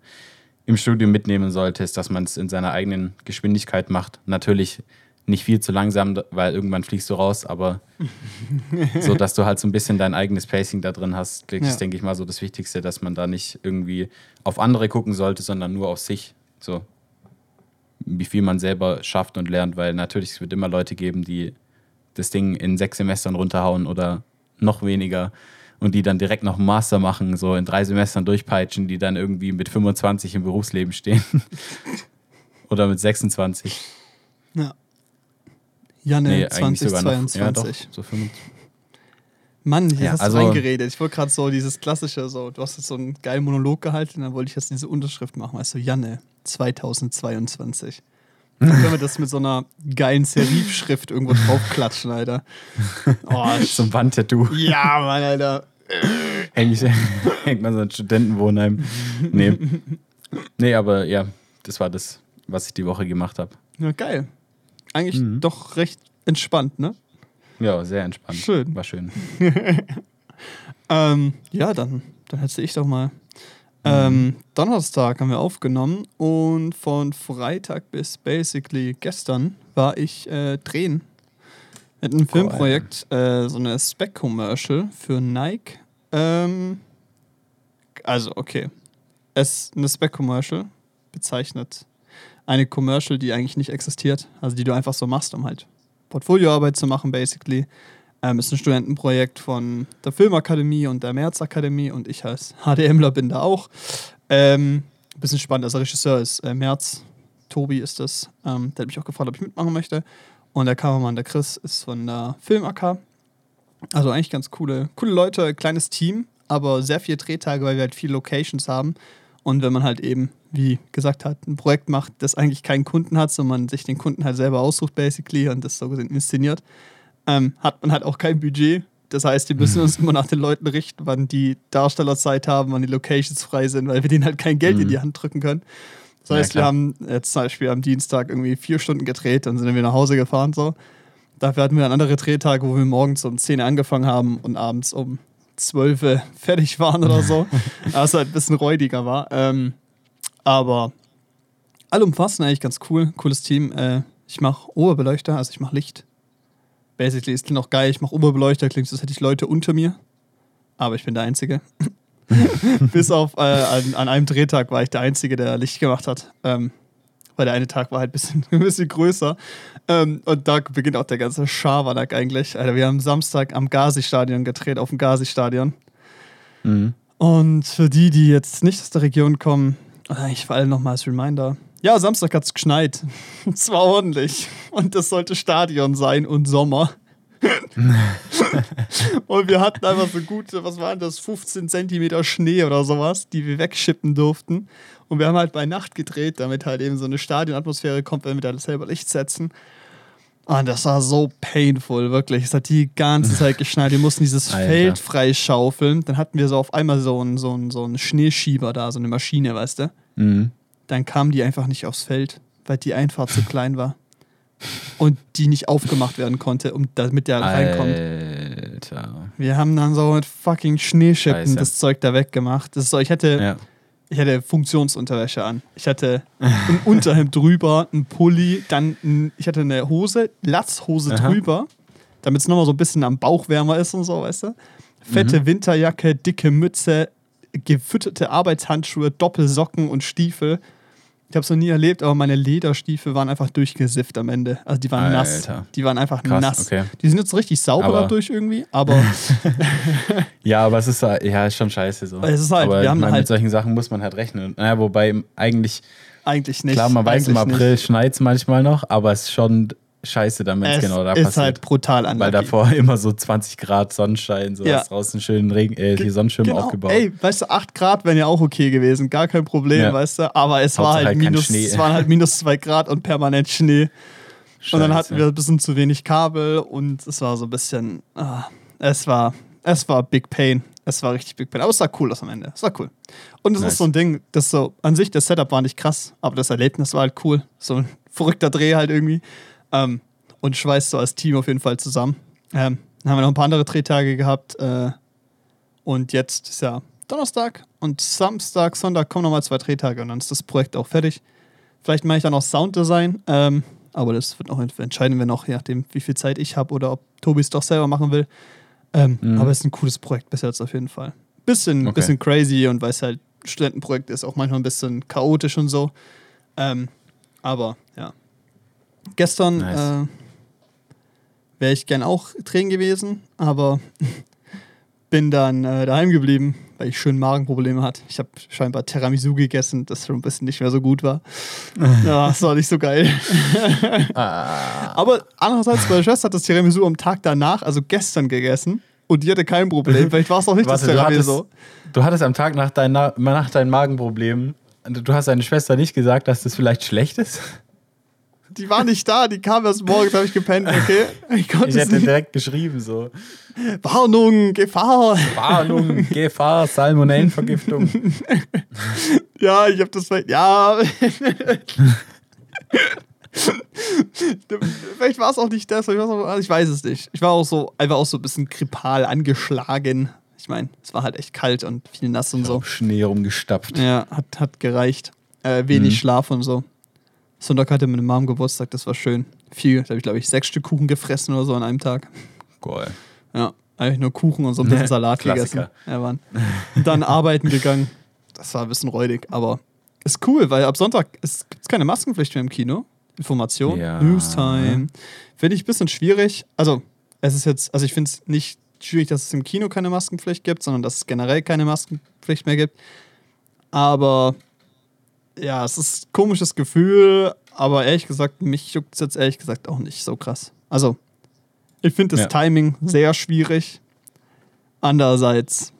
im Studium mitnehmen sollte, ist, dass man es in seiner eigenen Geschwindigkeit macht. Natürlich nicht viel zu langsam, weil irgendwann fliegst du raus, aber so, dass du halt so ein bisschen dein eigenes Pacing da drin hast, das ist, denke ich mal, so das Wichtigste, dass man da nicht irgendwie auf andere gucken sollte, sondern nur auf sich. So, wie viel man selber schafft und lernt, weil natürlich es wird immer Leute geben, die das Ding in sechs Semestern runterhauen oder noch weniger und die dann direkt noch einen Master machen, so in drei Semestern durchpeitschen, die dann irgendwie mit 25 im Berufsleben stehen. oder mit 26. Ja. Janne nee, 2022. Ja, doch, so 25. Mann, hier ja, hast also, du reingeredet. Ich wollte gerade so dieses klassische, so, du hast jetzt so einen geilen Monolog gehalten, dann wollte ich jetzt diese Unterschrift machen. Weißt du, Janne 2022. Können wir das mit so einer geilen Serifschrift irgendwo draufklatschen, Alter. Oh, so ein Wandtattoo. Ja, Mann, Alter. Hängt, hängt man so ein Studentenwohnheim. Nee. Nee, aber ja, das war das, was ich die Woche gemacht habe. Ja, geil. Eigentlich mhm. doch recht entspannt, ne? Ja, sehr entspannt. Schön. War schön. ähm, ja, dann, dann erzähle ich doch mal. Ähm, Donnerstag haben wir aufgenommen und von Freitag bis basically gestern war ich äh, drehen mit einem Filmprojekt, äh, so eine Spec-Commercial für Nike. Ähm, also, okay. Es eine Spec-Commercial bezeichnet eine Commercial, die eigentlich nicht existiert, also die du einfach so machst, um halt Portfolioarbeit zu machen, basically. Ähm, ist ein Studentenprojekt von der Filmakademie und der Märzakademie und ich als HDMler bin da auch. Ähm, bisschen spannend, also Regisseur ist äh, Merz, Tobi ist das. Ähm, der hat mich auch gefragt, ob ich mitmachen möchte. Und der Kameramann, der Chris, ist von der Film-AK. Also eigentlich ganz coole, coole Leute, kleines Team, aber sehr viele Drehtage, weil wir halt viele Locations haben. Und wenn man halt eben, wie gesagt hat, ein Projekt macht, das eigentlich keinen Kunden hat, sondern man sich den Kunden halt selber aussucht, basically, und das so gesehen inszeniert, ähm, hat man halt auch kein Budget. Das heißt, wir müssen uns immer nach den Leuten richten, wann die Darsteller Zeit haben, wann die Locations frei sind, weil wir denen halt kein Geld mhm. in die Hand drücken können. Das heißt, ja, wir haben jetzt zum Beispiel am Dienstag irgendwie vier Stunden gedreht, dann sind wir nach Hause gefahren. So. Dafür hatten wir dann andere Drehtage, wo wir morgens um 10 Uhr angefangen haben und abends um 12 Uhr fertig waren oder so. was halt ein bisschen räudiger war. Ähm, aber allumfassend eigentlich ganz cool. Cooles Team. Äh, ich mache Oberbeleuchter, also ich mache Licht basically, es klingt auch geil, ich mache Oberbeleuchter, klingt so, als hätte ich Leute unter mir. Aber ich bin der Einzige. Bis auf äh, an, an, einem Drehtag war ich der Einzige, der Licht gemacht hat. Ähm, weil der eine Tag war halt ein bisschen, ein bisschen größer. Ähm, und da beginnt auch der ganze Schabernack eigentlich. Alter, wir haben Samstag am Gazi-Stadion gedreht, auf dem Gazi-Stadion. Mhm. Und für die, die jetzt nicht aus der Region kommen, ich vor allem nochmal als Reminder, ja, Samstag hat es geschneit. Und zwar ordentlich. Und das sollte Stadion sein und Sommer. und wir hatten einfach so gute, was waren das, 15 Zentimeter Schnee oder sowas, die wir wegschippen durften. Und wir haben halt bei Nacht gedreht, damit halt eben so eine Stadionatmosphäre kommt, wenn wir da selber Licht setzen. Und das war so painful, wirklich. Es hat die ganze Zeit geschneit. Wir mussten dieses Alter. Feld freischaufeln. Dann hatten wir so auf einmal so einen, so, einen, so einen Schneeschieber da, so eine Maschine, weißt du? Mhm dann kamen die einfach nicht aufs Feld, weil die Einfahrt zu klein war. Und die nicht aufgemacht werden konnte, um damit der reinkommt. Alter. Wir haben dann so mit fucking Schneeschippen Scheiße. das Zeug da weggemacht. Das ist so, ich hätte, ja. ich hatte Funktionsunterwäsche an. Ich hatte ein Unterhemd drüber, ein Pulli, dann ein, ich hatte eine Hose, Latzhose Aha. drüber, damit es nochmal so ein bisschen am Bauch wärmer ist und so, weißt du? Fette mhm. Winterjacke, dicke Mütze, gefütterte Arbeitshandschuhe, Doppelsocken und Stiefel Ich habe es noch nie erlebt, aber meine Lederstiefel waren einfach durchgesifft am Ende. Also die waren nass. Alter. Die waren einfach Krass, nass. okay. Die sind jetzt richtig sauber Aber- dadurch irgendwie, aber Ja, aber es ist halt- ja ist schon scheiße so. Es ist halt- aber wir haben meine, halt- mit solchen Sachen muss man halt rechnen. Naja, wobei eigentlich, eigentlich nicht. klar, man weiß im April schneit es manchmal noch, aber es ist schon scheiße, dann, wenn es genau da ist passiert. halt brutal Weil unlucky. davor immer so 20 Grad Sonnenschein, so Ja. hast draußen schön Regen, äh, die Sonnenschirme Genau. aufgebaut. Ey, weißt du, 8 Grad wären ja auch okay gewesen, gar kein Problem, Ja. weißt du. Aber es war Hauptsache halt halt minus, Schnee. es waren halt minus 2 Grad und permanent Schnee. Und dann hatten Scheiße. wir ein bisschen zu wenig Kabel und es war so ein bisschen, ah, es war, es war Big Pain. Es war richtig Big Pain. Aber es sah cool aus am Ende. Es war cool. Und es Nice. ist so ein Ding, das so, an sich, das Setup war nicht krass, aber das Erlebnis war halt cool. So ein verrückter Dreh halt irgendwie. Ähm, und schweißt so als Team auf jeden Fall zusammen. Ähm, dann haben wir noch ein paar andere Drehtage gehabt. Äh, und jetzt ist ja Donnerstag und Samstag, Sonntag kommen nochmal zwei Drehtage und dann ist das Projekt auch fertig. Vielleicht mache ich dann noch Sounddesign, ähm, aber das wird noch entscheiden wir noch, je nachdem, wie viel Zeit ich habe oder ob Tobi es doch selber machen will. Ähm, Mhm. Aber es ist ein cooles Projekt bis jetzt auf jeden Fall. Bisschen, Okay. bisschen crazy und weil es halt Studentenprojekt ist, auch manchmal ein bisschen chaotisch und so. Ähm, aber. Gestern Nice. äh, wäre ich gern auch drehen gewesen, aber bin dann äh, daheim geblieben, weil ich schön Magenprobleme hatte. Ich habe scheinbar Tiramisu gegessen, das schon ein bisschen nicht mehr so gut war. ja, das war nicht so geil. Ah, Aber andererseits, meine Schwester hat das Tiramisu am Tag danach, also gestern, gegessen. Und die hatte kein Problem. Vielleicht war es auch nicht Warte, das du hattest, Tiramisu. du hattest am Tag nach, dein, nach deinen Magenproblemen, du hast deine Schwester nicht gesagt, dass das vielleicht schlecht ist? Die war nicht da, die kam erst morgens, habe ich gepennt, okay? Ich konnte Ich hätte nicht. direkt geschrieben so, Warnung, Gefahr. Warnung, Gefahr, Salmonellenvergiftung. Ja, ich habe das vielleicht. Ja. vielleicht war es auch nicht das. war's auch- Ich weiß es nicht. Ich war auch so, einfach auch so ein bisschen grippal angeschlagen. Ich meine, es war halt echt kalt und viel nass und so. Schnee rumgestapft. Ja, hat, hat gereicht. Äh, wenig Mhm. Schlaf und so. Sonntag hatte meine Mom Geburtstag, das war schön. Viel, da habe ich glaube ich sechs Stück Kuchen gefressen oder so an einem Tag. Cool. Ja, eigentlich nur Kuchen und so ein bisschen Salat gegessen. Ja, Mann. Und dann arbeiten gegangen. Das war ein bisschen räudig, aber ist cool, weil ab Sonntag ist, gibt es keine Maskenpflicht mehr im Kino. Information, Ja. Newstime. Finde ich ein bisschen schwierig. Also, es ist jetzt, also ich finde es nicht schwierig, dass es im Kino keine Maskenpflicht gibt, sondern dass es generell keine Maskenpflicht mehr gibt. Aber ja, es ist ein komisches Gefühl, aber ehrlich gesagt, mich juckt es jetzt ehrlich gesagt auch nicht so krass. Also, ich finde das Ja. Timing sehr schwierig. Andererseits,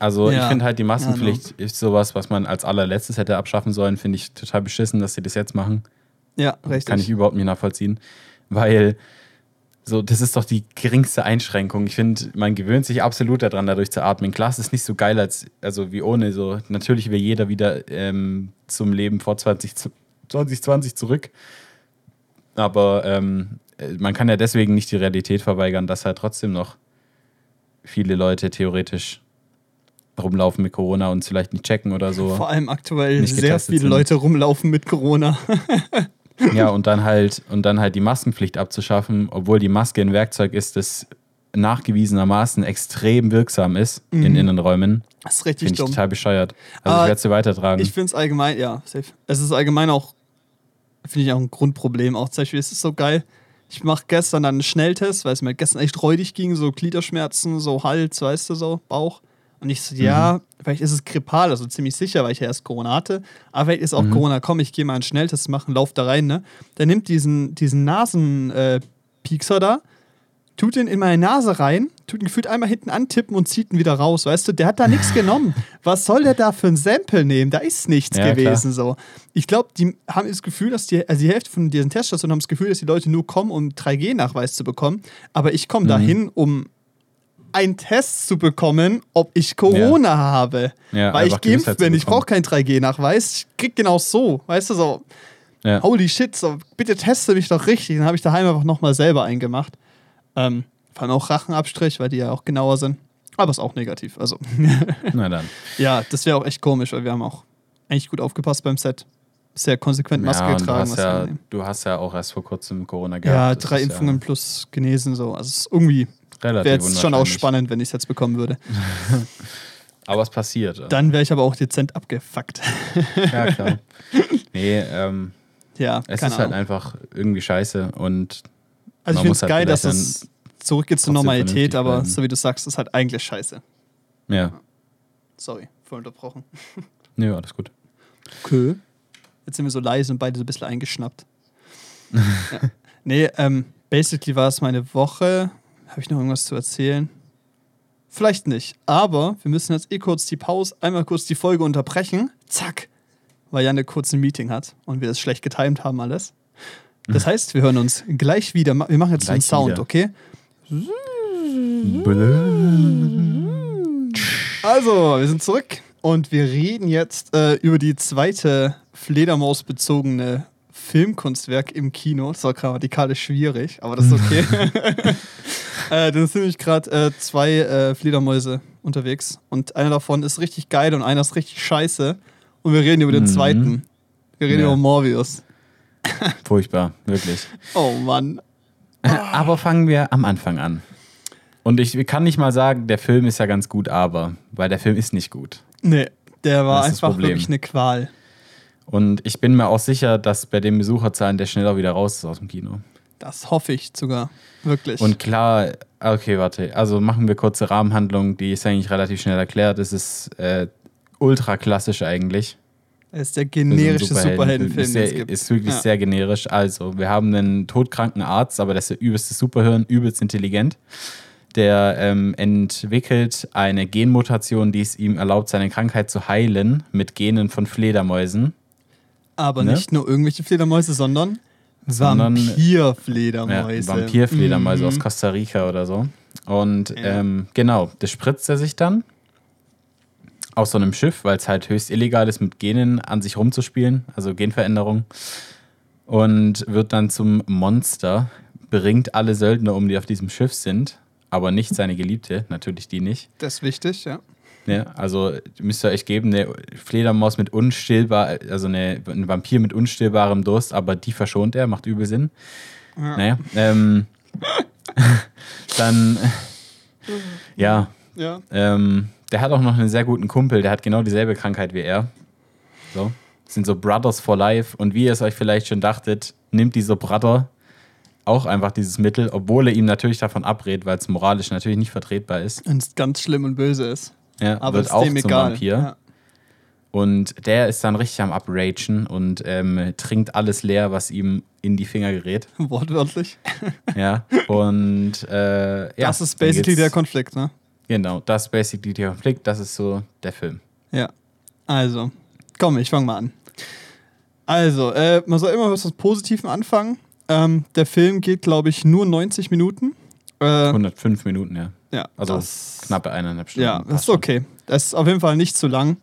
Also Ja. ich finde halt, die Maskenpflicht ist sowas, was man als allerletztes hätte abschaffen sollen. Finde ich total beschissen, dass sie das jetzt machen. ja, richtig. Kann ich überhaupt nicht nachvollziehen. Weil so, das ist doch die geringste Einschränkung. Ich finde, man gewöhnt sich absolut daran, dadurch zu atmen. Glas ist nicht so geil als, also wie ohne. So, natürlich will jeder wieder ähm, zum Leben vor 20, zu- 2020 zurück. Aber ähm, äh, man kann ja deswegen nicht die Realität verweigern, dass halt trotzdem noch viele Leute theoretisch rumlaufen mit Corona und es vielleicht nicht checken oder so. Vor allem aktuell sehr viele sind. Leute rumlaufen mit Corona. Ja, und dann halt, und dann halt die Maskenpflicht abzuschaffen, obwohl die Maske ein Werkzeug ist, das nachgewiesenermaßen extrem wirksam ist in Mhm. Innenräumen. Das ist richtig Finde ich dumm. total bescheuert. Also Aber ich werde es dir weitertragen. Ich finde es allgemein, ja, safe. Es ist allgemein auch, finde ich auch ein Grundproblem. Auch zum Beispiel, es ist so geil. Ich mache gestern dann einen Schnelltest, weil es mir gestern echt räudig ging, so Gliederschmerzen, so Hals, weißt du, so Bauch. Und ich so, ja, vielleicht ist es grippal, also ziemlich sicher, weil ich ja erst Corona hatte. Aber vielleicht ist auch Corona, komm, ich gehe mal einen Schnelltest machen, lauf da rein, ne? Der nimmt diesen, diesen Nasenpiekser äh, da, tut den in meine Nase rein, tut ihn gefühlt einmal hinten antippen und zieht ihn wieder raus. Weißt du, der hat da nichts genommen. Was soll der da für ein Sample nehmen? Da ist nichts Ja, gewesen so. Ich glaube, die haben das Gefühl, dass die, also die Hälfte von diesen Teststationen haben das Gefühl, dass die Leute nur kommen, um 3G-Nachweis zu bekommen. Aber ich komme dahin, um einen Test zu bekommen, ob ich Corona habe. Ja, weil ich geimpft bin. Ich brauche keinen 3G-Nachweis. Ich krieg genau so. Weißt du, so, ja. holy shit, so, bitte teste mich doch richtig. Dann habe ich daheim einfach nochmal selber eingemacht. Ähm, vor allem auch Rachenabstrich, weil die ja auch genauer sind. Aber ist auch negativ. Also, Na dann. ja, das wäre auch echt komisch, weil wir haben auch eigentlich gut aufgepasst beim Set. Sehr konsequent Maske ja, und du getragen. hast, ja, du hast ja auch erst vor kurzem Corona gehabt. ja, drei Impfungen plus genesen so. Also, es ist irgendwie Ja relativ wäre jetzt schon auch spannend, wenn ich es jetzt bekommen würde. Aber es passiert. Dann wäre ich aber auch dezent abgefuckt. Ja, klar. Nee, ähm, ja, es ist halt Ahnung. einfach irgendwie scheiße und Also ich finde es halt geil, dass es zurückgeht zur Normalität, aber bleiben. so wie du sagst, ist halt eigentlich scheiße. ja. Sorry, voll unterbrochen. Nee, alles gut. Okay. Jetzt sind wir so leise und beide so ein bisschen eingeschnappt. ja. Nee, ähm, basically war es meine Woche. Habe ich noch irgendwas zu erzählen? Vielleicht nicht. Aber wir müssen jetzt eh kurz die Pause, einmal kurz die Folge unterbrechen. Zack. Weil Janne kurz ein Meeting hat und wir das schlecht getimt haben alles. Das heißt, wir hören uns gleich wieder. Wir machen jetzt so einen Gleich Sound, wieder. okay? Also, wir sind zurück und wir reden jetzt äh, über die zweite Fledermaus-bezogene Filmkunstwerk im Kino. Das war grammatikalisch schwierig, aber das ist okay. äh, da sind nämlich gerade äh, zwei äh, Fledermäuse unterwegs und einer davon ist richtig geil und einer ist richtig scheiße. Und wir reden über den Mhm. zweiten. Wir reden Ja. über Morbius. Furchtbar, wirklich. Oh Mann. Aber fangen wir am Anfang an. Und ich kann nicht mal sagen, der Film ist ja ganz gut, aber, weil der Film ist nicht gut. Nee, der war einfach wirklich eine Qual. Und ich bin mir auch sicher, dass bei den Besucherzahlen der schneller wieder raus ist aus dem Kino. Das hoffe ich sogar. Wirklich. Und klar, okay, warte. Also machen wir kurze Rahmenhandlung, die ist eigentlich relativ schnell erklärt. Es ist äh, ultra klassisch eigentlich. er ist der für so generische Superheldenfilm, Ist, den es sehr, gibt. ist wirklich Ja. sehr generisch. Also, wir haben einen todkranken Arzt, aber der ist der übelste Superhirn, übelst intelligent. Der ähm, entwickelt eine Genmutation, die es ihm erlaubt, seine Krankheit zu heilen mit Genen von Fledermäusen. Aber Ne? nicht nur irgendwelche Fledermäuse, sondern, Sondern- Ja, Vampirfledermäuse. Vampirfledermäuse Mhm. aus Costa Rica oder so. Und Ja. ähm, genau, das spritzt er sich dann aus so einem Schiff, weil es halt höchst illegal ist, mit Genen an sich rumzuspielen, also Genveränderung. Und wird dann zum Monster, bringt alle Söldner um, die auf diesem Schiff sind, aber nicht seine Geliebte, natürlich die nicht. Das ist wichtig, ja. Ja, also müsst ihr euch geben, eine Fledermaus mit unstillbar, also eine, ein Vampir mit unstillbarem Durst, aber die verschont er, macht übel Sinn. Ja. Naja, ähm, dann, ja, ja. ähm, der hat auch noch einen sehr guten Kumpel, der hat genau dieselbe Krankheit wie er. So, sind so Brothers for Life und wie ihr es euch vielleicht schon dachtet, nimmt dieser Brother auch einfach dieses Mittel, obwohl er ihm natürlich davon abrät, weil es moralisch natürlich nicht vertretbar ist. Und es ganz schlimm und böse ist. Ja, Aber wird ist auch dem zum egal. Vampir. Ja. Und der ist dann richtig am Upragen und ähm, trinkt alles leer, was ihm in die Finger gerät. Wortwörtlich. Ja. Und äh, ja. das ist basically der Konflikt, ne? Genau, das ist basically der Konflikt, das ist so der Film. Ja. Also, komm, ich fange mal an. Also, äh, man soll immer was Positiven anfangen. Ähm, der Film geht, glaube ich, nur 90 Minuten. Äh, 105 Minuten, ja. ja, Also das- knappe eineinhalb Stunden. Ja, das ist okay. Das ist auf jeden Fall nicht zu lang.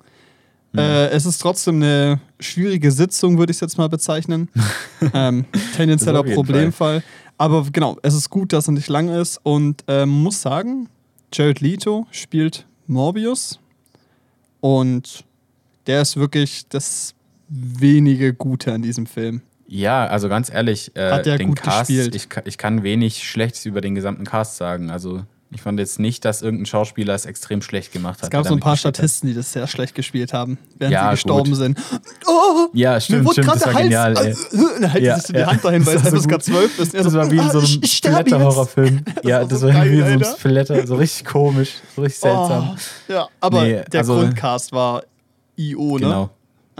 Äh, es ist trotzdem eine schwierige Sitzung, würde ich es jetzt mal bezeichnen. ähm, tendenzieller Problemfall. Aber genau, es ist gut, dass er nicht lang ist. Und ähm, muss sagen, Jared Leto spielt Morbius. Und der ist wirklich das wenige Gute an diesem Film. Ja, also ganz ehrlich, äh, Hat er den gut Cast, gespielt. ich, ich kann wenig Schlechtes über den gesamten Cast sagen. Also ich fand jetzt nicht, dass irgendein Schauspieler es extrem schlecht gemacht hat. Es gab der so ein paar. Statisten, die das sehr schlecht gespielt haben, während Ja, sie gestorben gut. sind. Oh, Ja, stimmt, mir wurde stimmt, das der war Hals. genial, ey. Dann hält Ja, sich so die ja. Hand dahin, weil es so FSK gut. 12 ist. Das so, war wie in so einem. Splatter-Horrorfilm. Ja, war das so war geil, wie in so einem. Splatter, so richtig komisch, so richtig seltsam. Oh, ja, aber Nee, der also- Grundcast war IO, ne? Genau.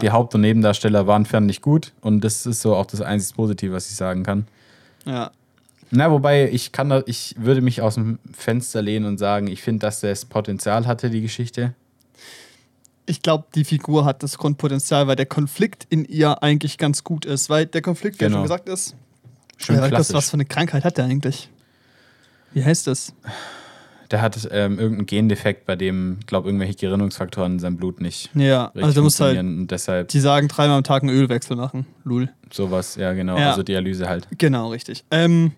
Die Haupt- und Nebendarsteller waren fern nicht gut und das ist so auch das einzige Positive, was ich sagen kann. Ja. Na, wobei ich kann da, ich würde mich aus dem Fenster lehnen und sagen, ich finde, dass das Potenzial hatte, die Geschichte. Ich glaube, die Figur hat das Grundpotenzial, weil der Konflikt in ihr eigentlich ganz gut ist. Weil der Konflikt, wie Genau. schon gesagt ist, Schön ja, was für eine Krankheit hat der eigentlich? Wie heißt das? Der hat ähm, irgendeinen Gendefekt, bei dem, glaube irgendwelche Gerinnungsfaktoren in seinem Blut nicht Ja, richtig also du musst halt, deshalb die sagen, dreimal am Tag einen Ölwechsel machen. Lul. sowas, ja genau, Ja. also Dialyse halt. Genau, richtig. Ähm,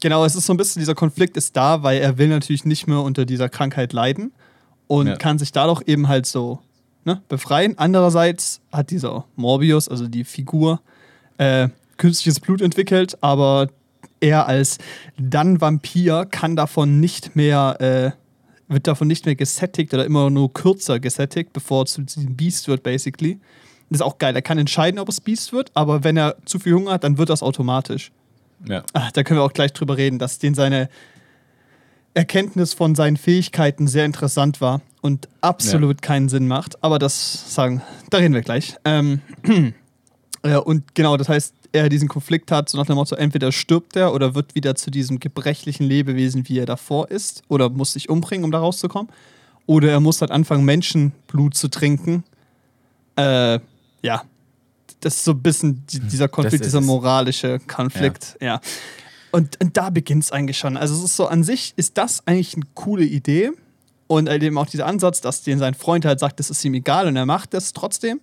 genau, es ist so ein bisschen, dieser Konflikt ist da, weil er will natürlich nicht mehr unter dieser Krankheit leiden und Ja. kann sich dadurch eben halt so ne, befreien. Andererseits hat dieser Morbius, also die Figur, äh, künstliches Blut entwickelt, aber er als dann Vampir kann davon nicht mehr äh, wird davon nicht mehr gesättigt oder immer nur kürzer gesättigt, bevor es zu diesem Beast wird, basically. Das ist auch geil. Er kann entscheiden, ob es Beast wird, aber wenn er zu viel Hunger hat, dann wird das automatisch. Ja. Ach, da können wir auch gleich drüber reden, dass den seine Erkenntnis von seinen Fähigkeiten sehr interessant war und absolut keinen Sinn macht. Aber das sagen, da reden wir gleich. Ähm, ja, und genau, das heißt, er diesen Konflikt hat, so nach dem Motto, entweder stirbt er oder wird wieder zu diesem gebrechlichen Lebewesen, wie er davor ist, oder muss sich umbringen, um da rauszukommen. Oder er muss halt anfangen, Menschenblut zu trinken. Äh, ja. Das ist so ein bisschen die, dieser Konflikt, dieser es. moralische Konflikt, ja. Und, und da beginnt es eigentlich schon. Also es ist so, an sich ist das eigentlich eine coole Idee. Und halt eben auch dieser Ansatz, dass den sein Freund halt sagt, das ist ihm egal und er macht das trotzdem.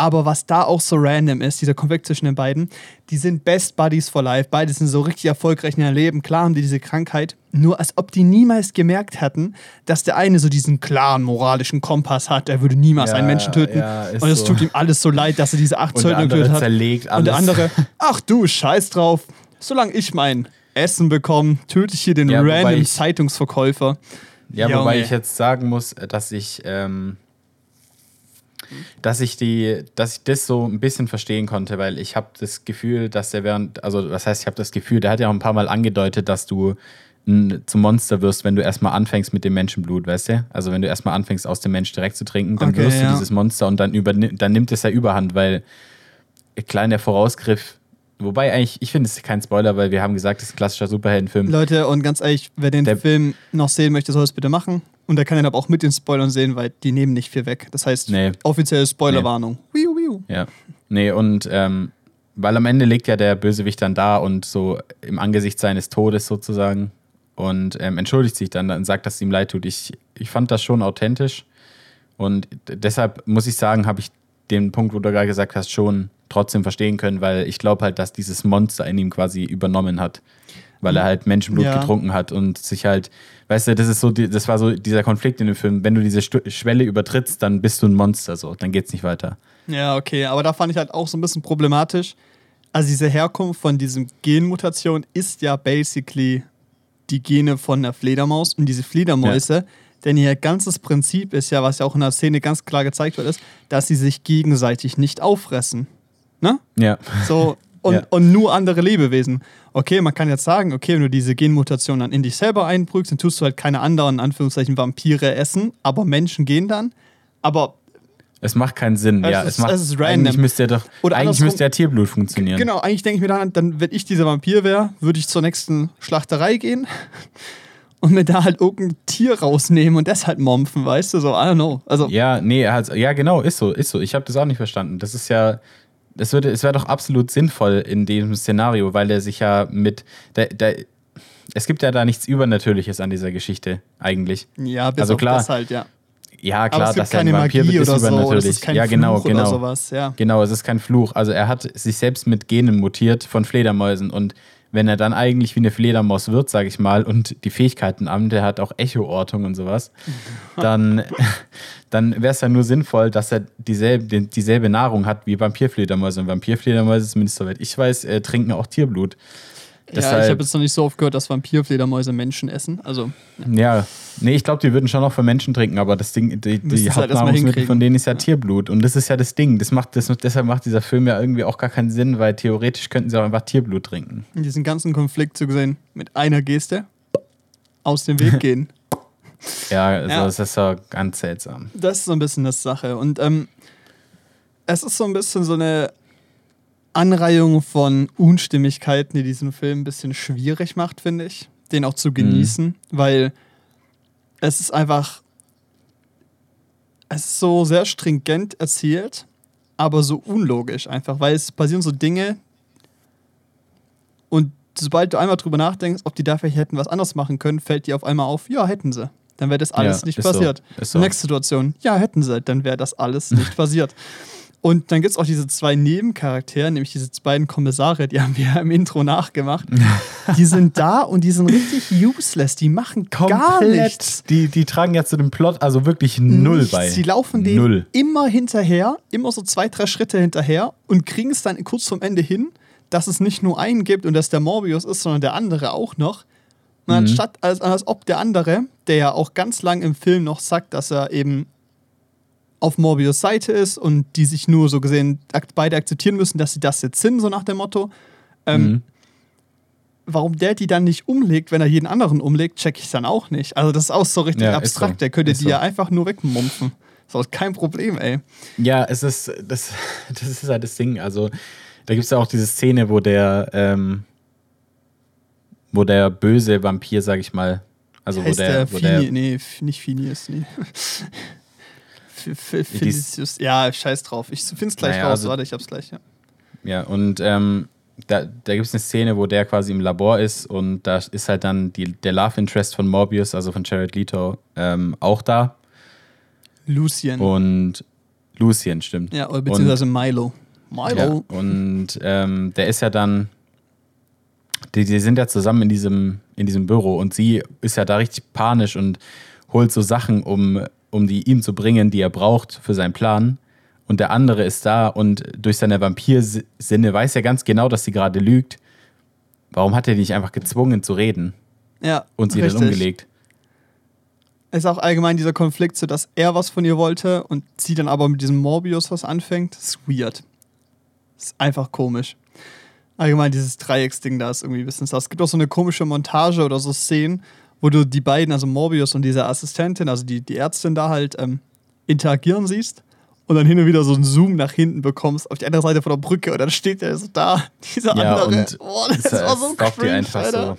Aber was da auch so random ist, dieser Konflikt zwischen den beiden, die sind Best Buddies for Life. Beide sind so richtig erfolgreich in ihrem Leben. Klar haben die diese Krankheit. Nur als ob die niemals gemerkt hätten, dass der eine so diesen klaren moralischen Kompass hat. Er würde niemals Ja, einen Menschen töten. ja, und es so. tut ihm alles so leid, dass er diese acht Söldner getötet hat. zerlegt Und der alles. andere, ach du, scheiß drauf. Solange ich mein Essen bekomme, töte ich hier den Ja, random Zeitungsverkäufer. Ja, wobei ich jetzt sagen muss, dass ich, ähm, dass ich die, dass ich das so ein bisschen verstehen konnte, weil ich habe das Gefühl, dass er während, also was heißt, ich habe das Gefühl, der hat ja auch ein paar Mal angedeutet, dass du zum Monster wirst, wenn du erstmal anfängst mit dem Menschenblut, weißt du? Also wenn du erstmal anfängst, aus dem Mensch direkt zu trinken, dann Okay, wirst du ja. dieses Monster und dann, überni- dann nimmt es ja Überhand, weil kleiner Vorausgriff, wobei eigentlich, ich finde es ist kein Spoiler, weil wir haben gesagt, es ist ein klassischer Superheldenfilm. Leute, und ganz ehrlich, wer den Der- Film noch sehen möchte, soll es bitte machen. Und der kann ihn aber auch mit den Spoilern sehen, weil die nehmen nicht viel weg. Das heißt, Nee. offizielle Spoilerwarnung. Wiu, wiu. Ja. Nee, und ähm, weil am Ende liegt ja der Bösewicht dann da und so im Angesicht seines Todes sozusagen und ähm, entschuldigt sich dann und sagt, dass es ihm leid tut. Ich, ich fand das schon authentisch und deshalb muss ich sagen, habe ich den Punkt, wo du gerade gesagt hast, schon trotzdem verstehen können, weil ich glaube halt, dass dieses Monster in ihm quasi übernommen hat. Weil er halt Menschenblut Ja. getrunken hat und sich halt, weißt du, das ist so, das war so dieser Konflikt in dem Film. Wenn du diese Schwelle übertrittst, dann bist du ein Monster, so, dann geht's nicht weiter. Ja, okay, aber da fand ich halt auch so ein bisschen problematisch. Also diese Herkunft von diesem Genmutation ist ja basically die Gene von der Fledermaus und diese Fledermäuse, denn ihr ganzes Prinzip ist ja, was ja auch in der Szene ganz klar gezeigt wird, ist, dass sie sich gegenseitig nicht auffressen. Ne? Ja. So, und, Ja. und nur andere Lebewesen. Okay, man kann jetzt sagen, okay, wenn du diese Genmutation dann in dich selber einprügst, dann tust du halt keine anderen, in Anführungszeichen, Vampire essen, aber Menschen gehen dann. Aber Es macht keinen Sinn. Es ja, ist- es macht, es ist random. Eigentlich müsste ja doch, Oder eigentlich müsste ja Tierblut funktionieren. Genau, eigentlich denke ich mir dann, dann, wenn ich dieser Vampir wäre, würde ich zur nächsten Schlachterei gehen und mir da halt irgendein Tier rausnehmen und das halt mompfen, weißt du, so, I don't know. Also, Ja, nee, hat, ja, genau, ist so, ist so. Ich habe das auch nicht verstanden. Das ist ja, das würde, es wäre doch absolut sinnvoll in diesem Szenario, weil er sich ja mit, der, der, es gibt ja da nichts Übernatürliches an dieser Geschichte eigentlich. ja, bis Also auf klar, das halt, ja. Ja, Aber klar, es gibt dass er keine ein Vampir Magie wird, ist oder so, es übernatürlich. ist ja, genau, Fluch genau. sowas, ja. Genau, es ist kein Fluch. Also er hat sich selbst mit Genen mutiert von Fledermäusen und wenn er dann eigentlich wie eine Fledermaus wird, sage ich mal, und die Fähigkeiten an, der hat auch Echoortung und sowas, dann, dann wäre es ja nur sinnvoll, dass er dieselbe, die- dieselbe Nahrung hat wie Vampirfledermäuse. Und Vampirfledermäuse, zumindest soweit ich weiß, äh, trinken auch Tierblut. Ja, Deshalb- ich habe jetzt noch nicht so oft gehört, dass Vampirfledermäuse Menschen essen. Also, Ja, nee, ich glaube, die würden schon auch für Menschen trinken, aber das Ding, die, die halt Hauptnahrungsmittel hinkriegen. von denen ist ja Tierblut. Und das ist ja das Ding. Das macht, das, deshalb macht dieser Film ja irgendwie auch gar keinen Sinn, weil theoretisch könnten sie auch einfach Tierblut trinken. in diesem ganzen Konflikt zu sehen, mit einer Geste aus dem Weg gehen. Ja, also Ja. das ist ja ganz seltsam. Das ist so ein bisschen das Sache. Und ähm, es ist so ein bisschen so eine Anreihung von Unstimmigkeiten, die diesen Film ein bisschen schwierig macht, finde ich, den auch zu genießen, weil es ist einfach, es ist so sehr stringent erzählt, aber so unlogisch einfach, weil es passieren so Dinge und sobald du einmal drüber nachdenkst, ob die da vielleicht hätten was anderes machen können, fällt dir auf einmal auf, ja, hätten sie. Dann wäre das alles Ja, nicht so, passiert. so. Nächste Situation, ja, hätten sie, dann wäre das alles nicht passiert. Und dann gibt es auch diese zwei Nebencharaktere, nämlich diese beiden Kommissare, die haben wir ja im Intro nachgemacht. die sind da und die sind richtig useless, die machen gar nichts. Die, die tragen ja zu dem Plot also wirklich null Nichts. bei. Sie laufen dem Null. immer hinterher, immer so zwei, drei Schritte hinterher und kriegen es dann kurz vom Ende hin, dass es nicht nur einen gibt und dass der Morbius ist, sondern der andere auch noch. Und anstatt, als, als ob der andere, der ja auch ganz lang im Film noch sagt, dass er eben auf Morbius Seite ist und die sich nur so gesehen beide akzeptieren müssen, dass sie das jetzt sind, so nach dem Motto. Ähm, Mhm. Warum der die dann nicht umlegt, wenn er jeden anderen umlegt, check ich dann auch nicht. Also das ist auch so richtig Ja, ist abstrakt. so. Der könnte Ist die so. ja einfach nur wegmumpfen. So, kein Problem, ey. Ja, es ist, das, das ist halt das Ding. Also, da gibt es ja auch diese Szene, wo der, ähm, wo der böse Vampir, sag ich mal, also wo heißt der, der, wo Fini, der nee, nicht Phineas, nee. Felicius, ja, scheiß drauf. Ich find's gleich Naja, raus. also- Warte, ich hab's gleich, ja. Ja, und ähm, da, da gibt es eine Szene, wo der quasi im Labor ist und da ist halt dann die, der Love Interest von Morbius, also von Jared Leto, ähm, auch da. Lucien. Und Lucien, stimmt. ja, oder beziehungsweise Milo. Ja, Milo. und ähm, der ist ja dann, die, die sind ja zusammen in diesem, in diesem Büro und sie ist ja da richtig panisch und holt so Sachen, um, um die ihm zu bringen, die er braucht für seinen Plan. Und der andere ist da und durch seine Vampirsinne weiß er ganz genau, dass sie gerade lügt. Warum hat er die nicht einfach gezwungen zu reden Ja, und sie richtig. dann umgelegt? Ist auch allgemein dieser Konflikt, so dass er was von ihr wollte und sie dann aber mit diesem Morbius was anfängt. Das ist weird. ist einfach komisch. Allgemein dieses Dreiecksding da ist irgendwie ein bisschen sass. Es gibt auch so eine komische Montage oder so Szenen, wo du die beiden, also Morbius und diese Assistentin, also die, die Ärztin da halt ähm, interagieren siehst und dann hin und wieder so einen Zoom nach hinten bekommst auf die andere Seite von der Brücke und dann steht der so da, dieser Ja, andere. und Boah, das es- war so cringe, einfach Alter.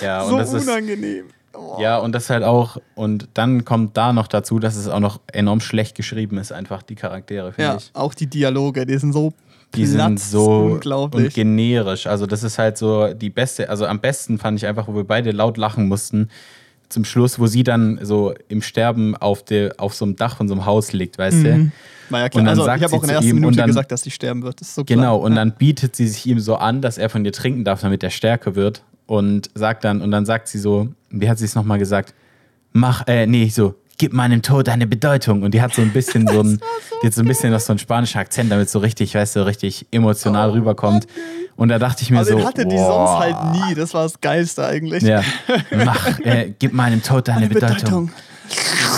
so. Ja, und so das ist, unangenehm. Boah. Ja, und das halt auch, und dann kommt da noch dazu, dass es auch noch enorm schlecht geschrieben ist, einfach die Charaktere, finde Ja, ich. auch die Dialoge, die sind so Die sind so unglaublich. und generisch. Also, das ist halt so die beste, also am besten fand ich einfach, wo wir beide laut lachen mussten, zum Schluss, wo sie dann so im Sterben auf, der, auf so einem Dach von so einem Haus liegt, weißt du? Mhm. War ja klar. Und dann Also, sagt ich habe auch in der ersten ihm Minute dann- gesagt, dass sie sterben wird. Das ist so klar. Genau, und ja. dann bietet sie sich ihm so an, dass er von ihr trinken darf, damit er stärker wird. Und sagt dann, und dann sagt sie so, wie hat sie es nochmal gesagt? Mach, äh, nee, so, gib meinem Tod eine Bedeutung. Und die hat so ein bisschen so ein, die hat so ein bisschen noch so einen spanischen Akzent, damit so richtig, weißt du, richtig emotional rüberkommt. Und da dachte ich mir Oh, Aber so, den hatte die boah. sonst halt nie. Das war das Geilste eigentlich. Ja, mach, äh, gib meinem Tod eine Eine Bedeutung. Bedeutung.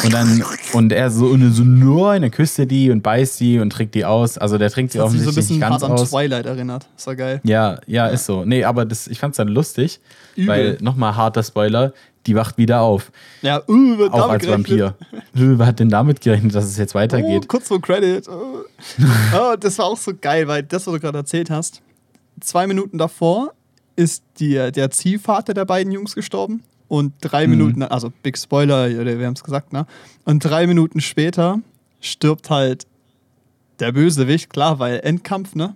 Und dann, und er so, und so, nein, dann küsst er die und beißt die und trinkt die aus. Also der trinkt sie Das hat sich so ein offensichtlich nicht bisschen ganz hart an aus. Twilight erinnert. Das war geil. Ja, ja, ist so. Nee, aber das, ich fand's dann lustig, Übel. weil nochmal harter Spoiler, die wacht wieder auf. Ja, uh, wird Auch als gerechnet. Vampir. Äh, Wer hat denn damit gerechnet, dass es jetzt Oh, weitergeht? kurz vor Credit. Oh. oh, das war auch so geil, weil das, was du gerade erzählt hast, zwei Minuten davor ist die, der Ziehvater der beiden Jungs gestorben. Und drei Mhm. Minuten, also Big Spoiler, wir haben es gesagt, ne? Und drei Minuten später stirbt halt der Bösewicht, klar, weil Endkampf, ne?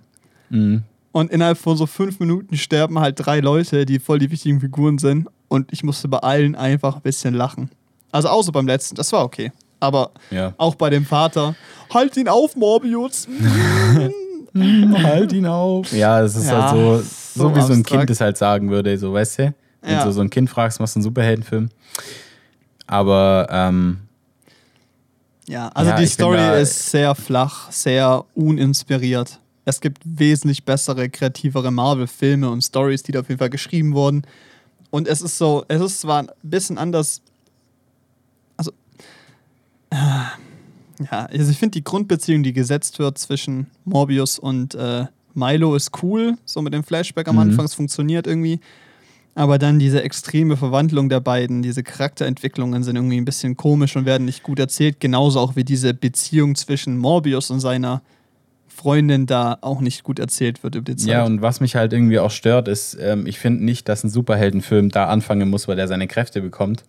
Mhm. Und innerhalb von so fünf Minuten sterben halt drei Leute, die voll die wichtigen Figuren sind. Und ich musste bei allen einfach ein bisschen lachen. Also außer beim letzten, das war okay. Aber Ja. auch bei dem Vater, halt ihn auf, Morbius. halt ihn auf. Ja, es ist Ja, halt so, so, so wie so ein. Kind es halt sagen würde, so, weißt du? Wenn Ja. du so ein Kind fragst, machst du einen Superheldenfilm. Aber, ähm, Ja, also Ja, die Story da- ist sehr flach, sehr uninspiriert. Es gibt wesentlich bessere, kreativere Marvel-Filme und Stories, die da auf jeden Fall geschrieben wurden. Und es ist so, es ist zwar ein bisschen anders. Also, äh, ja, also ich finde die Grundbeziehung, die gesetzt wird zwischen Morbius und äh, Milo, ist cool. So mit dem Flashback am Mhm. Anfang, es funktioniert irgendwie. Aber dann diese extreme Verwandlung der beiden, diese Charakterentwicklungen sind irgendwie ein bisschen komisch und werden nicht gut erzählt. Genauso auch wie diese Beziehung zwischen Morbius und seiner Freundin da auch nicht gut erzählt wird über die Zeit. ja, und was mich halt irgendwie auch stört, ist, ähm, ich finde nicht, dass ein Superheldenfilm da anfangen muss, weil er seine Kräfte bekommt.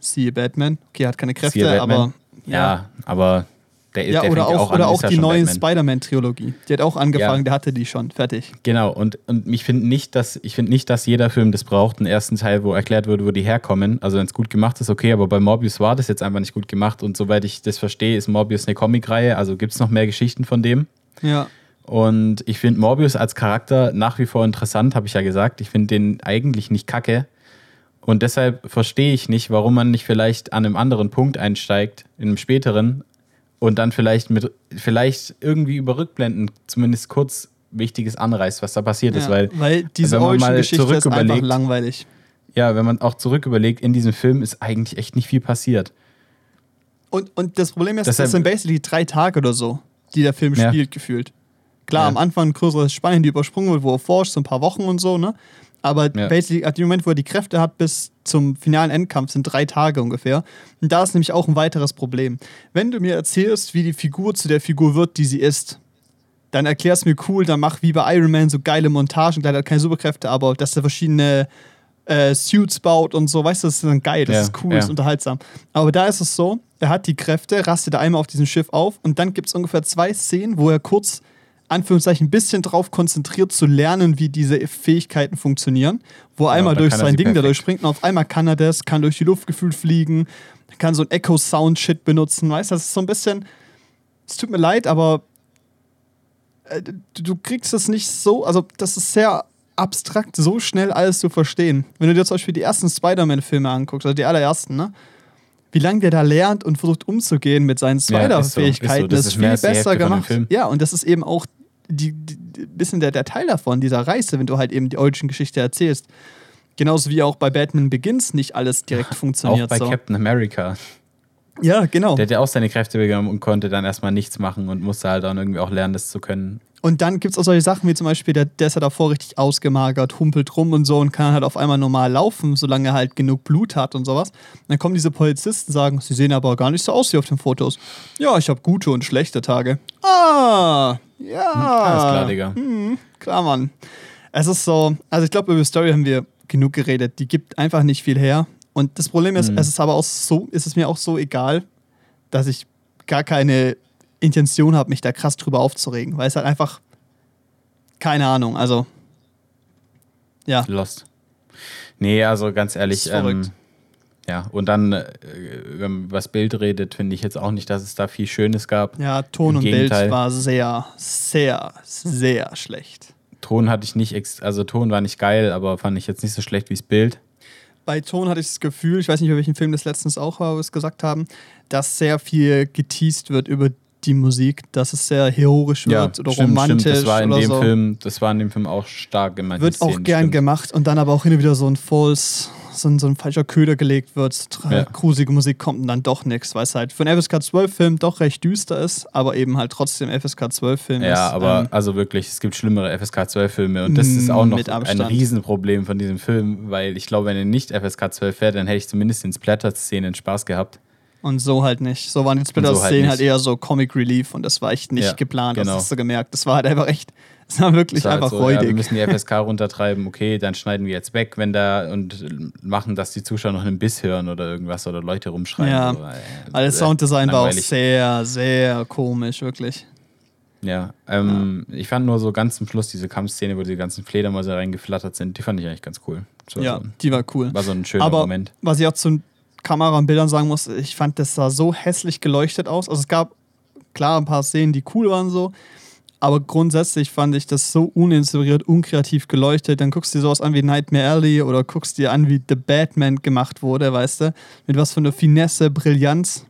Siehe Batman. Okay, er hat keine Kräfte, aber. Ja, aber der, Ja, der oder fängt ja auch, oder ist auch die neue. Spider-Man-Trilogie. Die hat auch angefangen, Ja. der hatte die schon. Fertig. Genau, und, und ich finde nicht, dass ich finde nicht, dass jeder Film das braucht, einen ersten Teil, wo erklärt wird, wo die herkommen. Also wenn es gut gemacht ist, okay, aber bei Morbius war das jetzt einfach nicht gut gemacht und soweit ich das verstehe, ist Morbius eine Comicreihe, also gibt es noch mehr Geschichten von dem. Ja. Und ich finde Morbius als Charakter nach wie vor interessant, habe ich ja gesagt. Ich finde den eigentlich nicht kacke. Und deshalb verstehe ich nicht, warum man nicht vielleicht an einem anderen Punkt einsteigt, in einem späteren, und dann vielleicht mit, vielleicht irgendwie über Rückblenden zumindest kurz Wichtiges anreißt, was da passiert ist, ja. weil weil diese wenn man mal Origin-Geschichte zurück ist einfach überlegt- langweilig. ja, wenn man auch zurück überlegt, in diesem Film ist eigentlich echt nicht viel passiert. Und, und das Problem ist, Deshalb- das sind basically drei Tage oder so, die der Film Ja. spielt, gefühlt. Klar, Ja. am Anfang ein größeres Spanien, die übersprungen wird, wo er forscht, so ein paar Wochen und so, ne? Aber Ja. basically, ab dem Moment, wo er die Kräfte hat, bis zum finalen Endkampf sind drei Tage ungefähr. Und da ist nämlich auch ein weiteres Problem. Wenn du mir erzählst, wie die Figur zu der Figur wird, die sie ist, dann erklär's mir cool, dann mach wie bei Iron Man so geile Montagen, klar, hat keine Superkräfte, aber dass er verschiedene äh, Suits baut und so, weißt du, das ist dann geil, das Ja, ist cool, ja. das ist unterhaltsam. Aber da ist es so, er hat die Kräfte, rastet einmal auf diesem Schiff auf und dann gibt es ungefähr zwei Szenen, wo er kurz, Anführungszeichen, ein bisschen drauf konzentriert zu lernen, wie diese Fähigkeiten funktionieren, wo er einmal durch sein Ding da perfekt. durchspringt und auf einmal kann er das, kann durch die Luft gefühlt fliegen, kann so ein Echo-Sound-Shit benutzen, weißt du, das ist so ein bisschen, es tut mir leid, aber äh, du, kriegst es nicht so, also das ist sehr abstrakt, so schnell alles zu verstehen. Wenn du dir zum Beispiel die ersten Spider-Man-Filme anguckst, also die allerersten, ne? Wie lange der da lernt und versucht umzugehen mit seinen Ja, ist so, ist so. Spider-Fähigkeiten, Das das ist viel besser gemacht. Ja, und das ist eben auch die, die, bisschen der, der Teil davon, dieser Reise, wenn du halt eben die Origin-Geschichte erzählst. Genauso wie auch bei Batman Begins nicht alles direkt Auch funktioniert. bei so. Captain America. Ja, genau. Der hat ja auch seine Kräfte bekommen und konnte dann erstmal nichts machen und musste halt dann irgendwie auch lernen, das zu können. Und dann gibt es auch solche Sachen wie zum Beispiel, der, der ist ja davor richtig ausgemagert, humpelt rum und so und kann halt auf einmal normal laufen, solange er halt genug Blut hat und sowas. Und dann kommen diese Polizisten und sagen, sie sehen aber gar nicht so aus wie auf den Fotos. Ja, ich habe gute und schlechte Tage. Ah, ja. Alles klar, Digga. Hm, klar, Mann. Es ist so, also ich glaube, über Story haben wir genug geredet. Die gibt einfach nicht viel her. Und das Problem ist, Mhm. es ist aber auch so, ist es mir auch so egal, dass ich gar keine Intention habe, mich da krass drüber aufzuregen, weil es halt einfach keine Ahnung, also ja, Lost. Nee, also ganz ehrlich, verrückt. ähm, ja, und dann, äh, wenn man über das Bild redet, finde ich jetzt auch nicht, dass es da viel Schönes gab. ja, Ton Im und Gegenteil. Bild war sehr, sehr, sehr schlecht. Ton hatte ich nicht, also Ton war nicht geil, aber fand ich jetzt nicht so schlecht wie das Bild. Bei Ton hatte ich das Gefühl, ich weiß nicht, bei welchem Film das letztens auch war, wo wir es gesagt haben, dass sehr viel geteased wird über die Musik, dass es sehr heroisch wird oder romantisch Das war in oder dem so. Film, das war in dem Film auch stark in manchen Wird auch Szenen, gern stimmt. gemacht und dann aber auch hin und wieder so ein False, so ein, so ein falscher Köder gelegt wird, Ja. gruselige Musik kommt und dann doch nichts, weil es halt für einen FSK 12 Film doch recht düster ist, aber eben halt trotzdem FSK 12 Film ist. Ja, aber ähm, also wirklich, es gibt schlimmere FSK 12 Filme und das ist auch noch ein. Riesenproblem von diesem Film, weil ich glaube, wenn er nicht FSK 12 wäre, dann hätte ich zumindest in Splatter-Szenen Spaß gehabt. Und so halt nicht. So waren die Und so Splitter-Szenen halt halt, eher so Comic Relief und das war echt nicht Ja, geplant, genau. das hast du gemerkt. Das war halt einfach echt, das war wirklich Es war halt einfach so, ja, wir müssen die FSK runtertreiben, okay, dann schneiden wir jetzt weg, wenn da und machen, dass die Zuschauer noch einen Biss hören oder irgendwas oder Leute rumschreien. Ja, so, Weil das Sounddesign war auch sehr, sehr komisch, wirklich. Ja, ähm, ich fand nur so ganz zum Schluss diese Kampfszene, wo die ganzen Fledermäuse reingeflattert sind, die fand ich eigentlich ganz cool. Das Ja, so, die war cool. war so ein schöner Aber Moment. was ich auch zu Kamera und Bildern sagen muss, ich fand, das sah so hässlich geleuchtet aus. Also es gab klar ein paar Szenen, die cool waren so, aber grundsätzlich fand ich das so uninspiriert, unkreativ geleuchtet. Dann guckst du dir sowas an wie Nightmare Alley oder guckst dir an, wie The Batman gemacht wurde, weißt du? Mit was von der Finesse, Brillanz,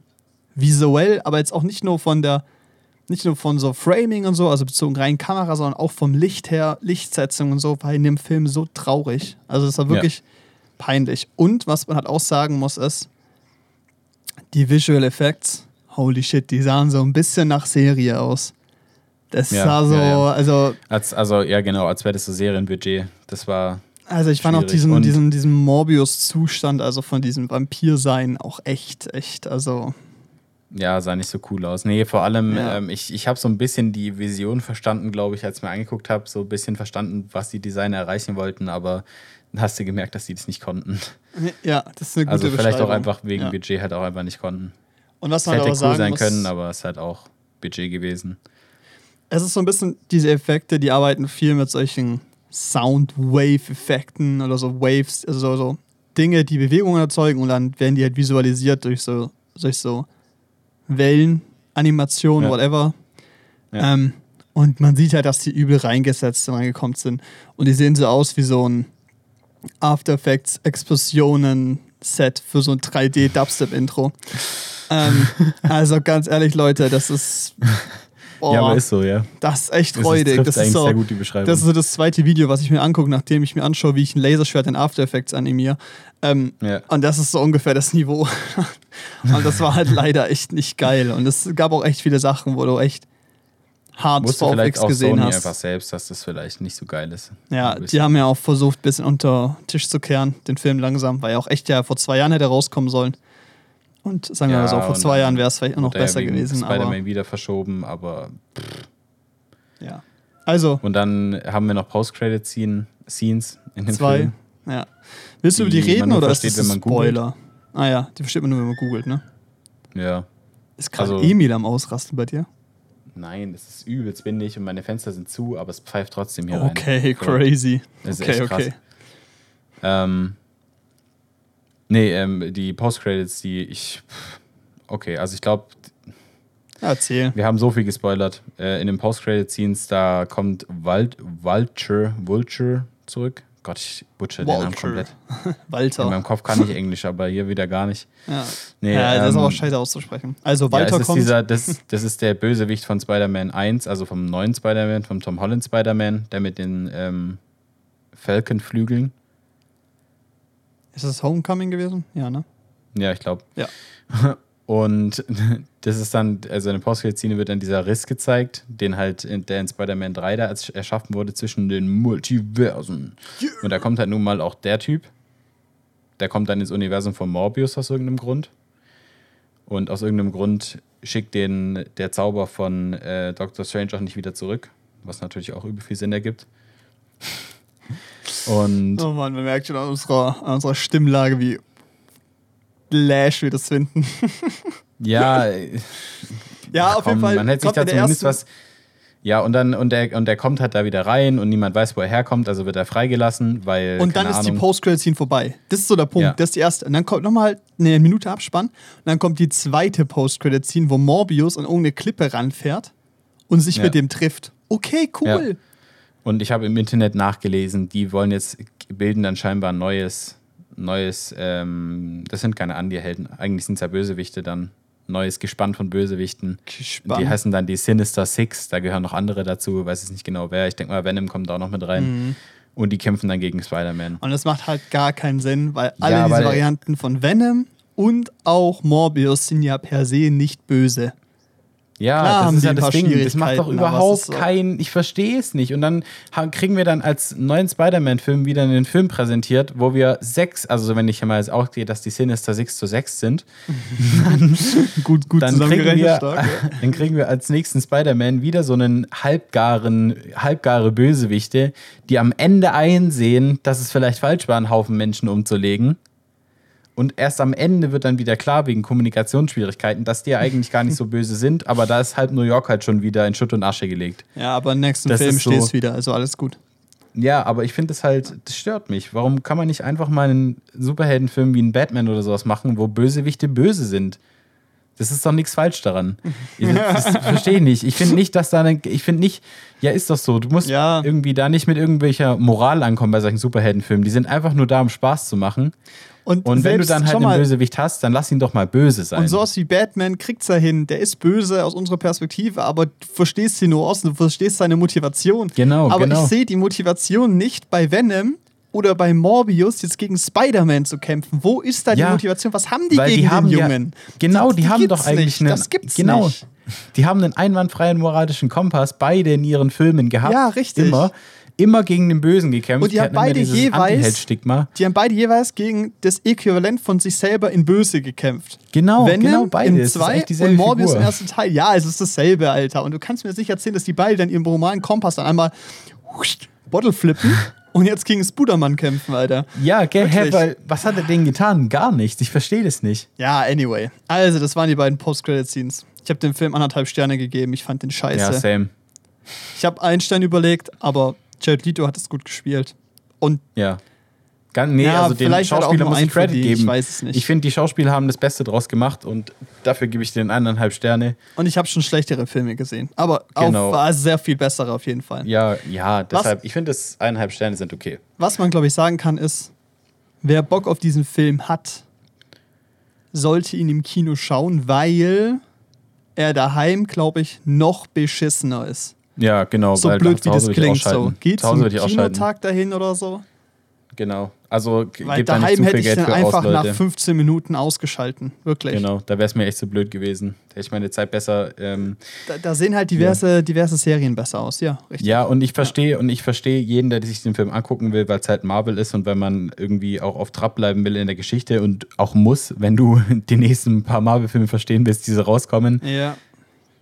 visuell, aber jetzt auch nicht nur von der, nicht nur von so Framing und so, also bezogen rein Kamera, sondern auch vom Licht her, Lichtsetzung und so, war in dem Film so traurig. Also es war wirklich peinlich. Und was man halt auch sagen muss, ist, die Visual Effects, holy shit, die sahen so ein bisschen nach Serie aus. Das Ja, sah so, ja, ja. also, Als, also, ja, genau, als wäre das so Serienbudget. Das war. also ich fand auch diesen, Und- diesen, diesen Morbius-Zustand, also von diesem Vampir-Sein, auch echt, echt, also. Ja, sah nicht so cool aus. Nee, vor allem, Ja. ähm, ich, ich habe so ein bisschen die Vision verstanden, glaube ich, als ich mir angeguckt habe, so ein bisschen verstanden, was die Designer erreichen wollten, aber hast du gemerkt, dass die das nicht konnten. Ja, das ist eine gute Also vielleicht auch einfach wegen ja. Budget halt auch einfach nicht konnten. Und was Es man hätte aber cool sagen sein muss, können, aber es ist halt auch Budget gewesen. es ist so ein bisschen diese Effekte, die arbeiten viel mit solchen Sound-Wave-Effekten oder so Waves, also so, so Dinge, die Bewegungen erzeugen und dann werden die halt visualisiert durch so, durch so Wellen, Animationen, Ja. whatever. Ja. Ähm, und man sieht halt, dass die übel reingesetzt und reingekommen sind. Und die sehen so aus wie so ein After Effects Explosionen-Set für so ein 3D-Dubstep-Intro. ähm, also ganz ehrlich, Leute, das ist Oh, Ja, aber ist so, ja. das ist echt räudig. Das ist, so, sehr gut die Beschreibung. das ist so das zweite Video, was ich mir angucke, nachdem ich mir anschaue, wie ich ein Laserschwert in After Effects animiere. Ähm, Ja. Und das ist so ungefähr das Niveau. und das war halt leider echt nicht geil. Und es gab auch echt viele Sachen, wo du echt hart Wusste vielleicht VFX auch gesehen Sony hast. einfach selbst, dass das vielleicht nicht so geil ist. Ja, die haben ja auch versucht, ein bisschen unter Tisch zu kehren, den Film langsam, weil ja auch echt ja vor zwei Jahren hätte rauskommen sollen. Und sagen wir Ja, mal so, vor zwei Jahren wäre es vielleicht noch Wurde ja besser gewesen. Spider-Man wieder verschoben, aber. ja. Also, Und dann haben wir noch Post-Credit-Scenes in dem zwei. Film. Ja. Willst du über die reden oder ist versteht, das wenn ein man googelt. Spoiler? Ah ja, die versteht man nur, wenn man googelt, ne? Ja. Ist gerade Also- Emil am Ausrasten bei dir? Nein, es ist übelst windig und meine Fenster sind zu, aber es pfeift trotzdem hier rein. Okay, crazy. Das ist okay, echt krass. okay. Ähm, nee, ähm, die Post-Credits, die ich. Okay, also ich glaube, Erzähl. wir haben so viel gespoilert. Äh, in den Post-Credit-Scenes, da kommt Vult Vulture, Vulture zurück. Gott, ich butcher den Namen komplett. In Walter. meinem Kopf kann ich Englisch, aber hier wieder gar nicht. Ja, Nee, ja das ist ähm, aber scheiße auszusprechen. Also, Ja, Walter es ist kommt. dieser, das, das ist der Bösewicht von Spider-Man 1, also vom neuen Spider-Man, vom Tom Holland Spider-Man, der mit den ähm, Falcon-Flügeln. ist das Homecoming gewesen? Ja, ne? Ja, ich glaube. Ja. Und das ist dann, also in der Postcredit-Szene wird dann dieser Riss gezeigt, den halt, in, der in Spider-Man 3 da als erschaffen wurde zwischen den Multiversen. Und da kommt halt nun mal auch der Typ. Der kommt dann ins Universum von Morbius aus irgendeinem Grund. Und aus irgendeinem Grund schickt den der Zauber von äh, Doctor Strange auch nicht wieder zurück. Was natürlich auch übel viel Sinn ergibt. Und Oh Mann, man merkt schon an unserer, an unserer Stimmlage, wie Lash wir das finden. ja, Ja, auf jeden Komm, Fall. Man hätte sich da zumindest was. Ja, und dann, und der, und der kommt halt da wieder rein und niemand weiß, wo er herkommt, also wird er freigelassen, weil. Und dann ist die Ahnung, Post-Credit-Scene vorbei. Das ist so der Punkt. Ja. Das ist die erste. Und dann kommt nochmal eine Minute Abspann. Und dann kommt die zweite Post-Credit-Scene, wo Morbius an irgendeine Klippe ranfährt und sich Ja. mit dem trifft. Okay, cool. Ja. Und ich habe im Internet nachgelesen, die wollen jetzt, bilden dann scheinbar ein neues, neues, ähm, das sind keine Anti-Helden, eigentlich sind es ja Bösewichte dann. Neues Gespann von Bösewichten. Gespann. Die heißen dann die Sinister Six, da gehören noch andere dazu, weiß jetzt nicht genau wer. Ich denke mal, Venom kommt da auch noch mit rein. Mhm. Und die kämpfen dann gegen Spider-Man. Und das macht halt gar keinen Sinn, weil alle Ja, diese weil- Varianten von Venom und auch Morbius sind ja per se nicht böse. Ja, Klar das ist ja das Ding. Das macht doch überhaupt so. kein. Ich verstehe es nicht. Und dann haben, kriegen wir dann als neuen Spider-Man-Film wieder einen Film präsentiert, wo wir sechs, also wenn ich mal jetzt auch gehe, dass die Sinister 6 zu 6 sind, Gut, gut dann kriegen, wir, stark. ja. dann kriegen wir als nächsten Spider-Man wieder so einen halbgaren, halbgare Bösewichte, die am Ende einsehen, dass es vielleicht falsch war, einen Haufen Menschen umzulegen. Und erst am Ende wird dann wieder klar, wegen Kommunikationsschwierigkeiten, dass die ja eigentlich gar nicht so böse sind, aber da ist halb New York halt schon wieder in Schutt und Asche gelegt. Ja, aber im nächsten Das Film so- steht es wieder, also alles gut. Ja, aber ich finde das halt, das stört mich. Warum kann man nicht einfach mal einen Superheldenfilm wie einen Batman oder sowas machen, wo Bösewichte böse sind? Das ist doch nichts falsch daran. Ich- Das verstehe ich nicht. Ich finde nicht, dass da eine, ich finde nicht, ja, ist doch so. Du musst Ja. irgendwie da nicht mit irgendwelcher Moral ankommen bei solchen Superheldenfilmen. Die sind einfach nur da, um Spaß zu machen. Und wenn du dann halt einen Bösewicht hast, dann lass ihn doch mal böse sein. Und sowas wie Batman kriegt's ja hin. Der ist böse aus unserer Perspektive, aber du verstehst die Nuancen, du verstehst seine Motivation. Genau, aber genau. ich sehe die Motivation nicht bei Venom oder bei Morbius jetzt gegen Spider-Man zu kämpfen. Wo ist da die Ja, Motivation? Was haben die gegen die haben den ja- Jungen? genau, die, haben gibt's doch eigentlich nicht. einen. Das gibt's genau, nicht. Die haben einen einwandfreien moralischen Kompass, beide in ihren Filmen gehabt. Ja, richtig. Immer. Immer gegen den Bösen gekämpft. Und die haben hatten immer beide jeweils-. Die haben beide jeweils gegen das Äquivalent von sich selber in Böse gekämpft. Genau, Venom genau, beide. im Es ist 2 echt dieselbe und Morbius Figur. im ersten Teil. Ja, es ist dasselbe, Alter. Und du kannst mir sicher erzählen, dass die beide dann ihren normalen Kompass dann einmal Bottle flippen und jetzt gegen Spudermann kämpfen, Alter. Ja, gell, Wirklich. weil, was hat er denen getan? Gar nichts. Ich verstehe das nicht. Ja, anyway. Also, das waren die beiden Post-Credit-Scenes. Ich habe dem Film anderthalb Sterne gegeben. Ich fand den scheiße. Ja, same. ich habe einen Stern überlegt, aber Jared Leto hat es gut gespielt. Und Ja. Ganz, nee, Ja, also den er auch Schauspieler muss ich Credit geben. ich weiß es nicht. Ich finde, die Schauspieler haben das Beste draus gemacht und dafür gebe ich den eineinhalb Sterne. Und ich habe schon schlechtere Filme gesehen. Aber auch Genau. war sehr viel bessere auf jeden Fall. Ja, ja, deshalb, ich finde, das eineinhalb Sterne sind okay. Was man, glaube ich, sagen kann, ist, wer Bock auf diesen Film hat, sollte ihn im Kino schauen, weil er daheim, glaube ich, noch beschissener ist. Ja, genau. So blöd zu wie das klingt. So. Geht zu zum. Kinotag dahin oder so? Genau. Also Weil daheim zu hätte ich Geld für einfach aus, nach Leute. 15 Minuten ausgeschalten. Wirklich. Genau, da wäre es mir echt so blöd gewesen. Da hätte ich meine Zeit besser. Ähm, Da, da sehen halt diverse, diverse Serien besser aus. Ja, richtig. ja, und ich verstehe und ich verstehe jeden, der sich den Film angucken will, weil es halt Marvel ist und weil man irgendwie auch auf Trab bleiben will in der Geschichte und auch muss, wenn du die nächsten paar Marvel-Filme verstehen willst, diese rauskommen, Ja.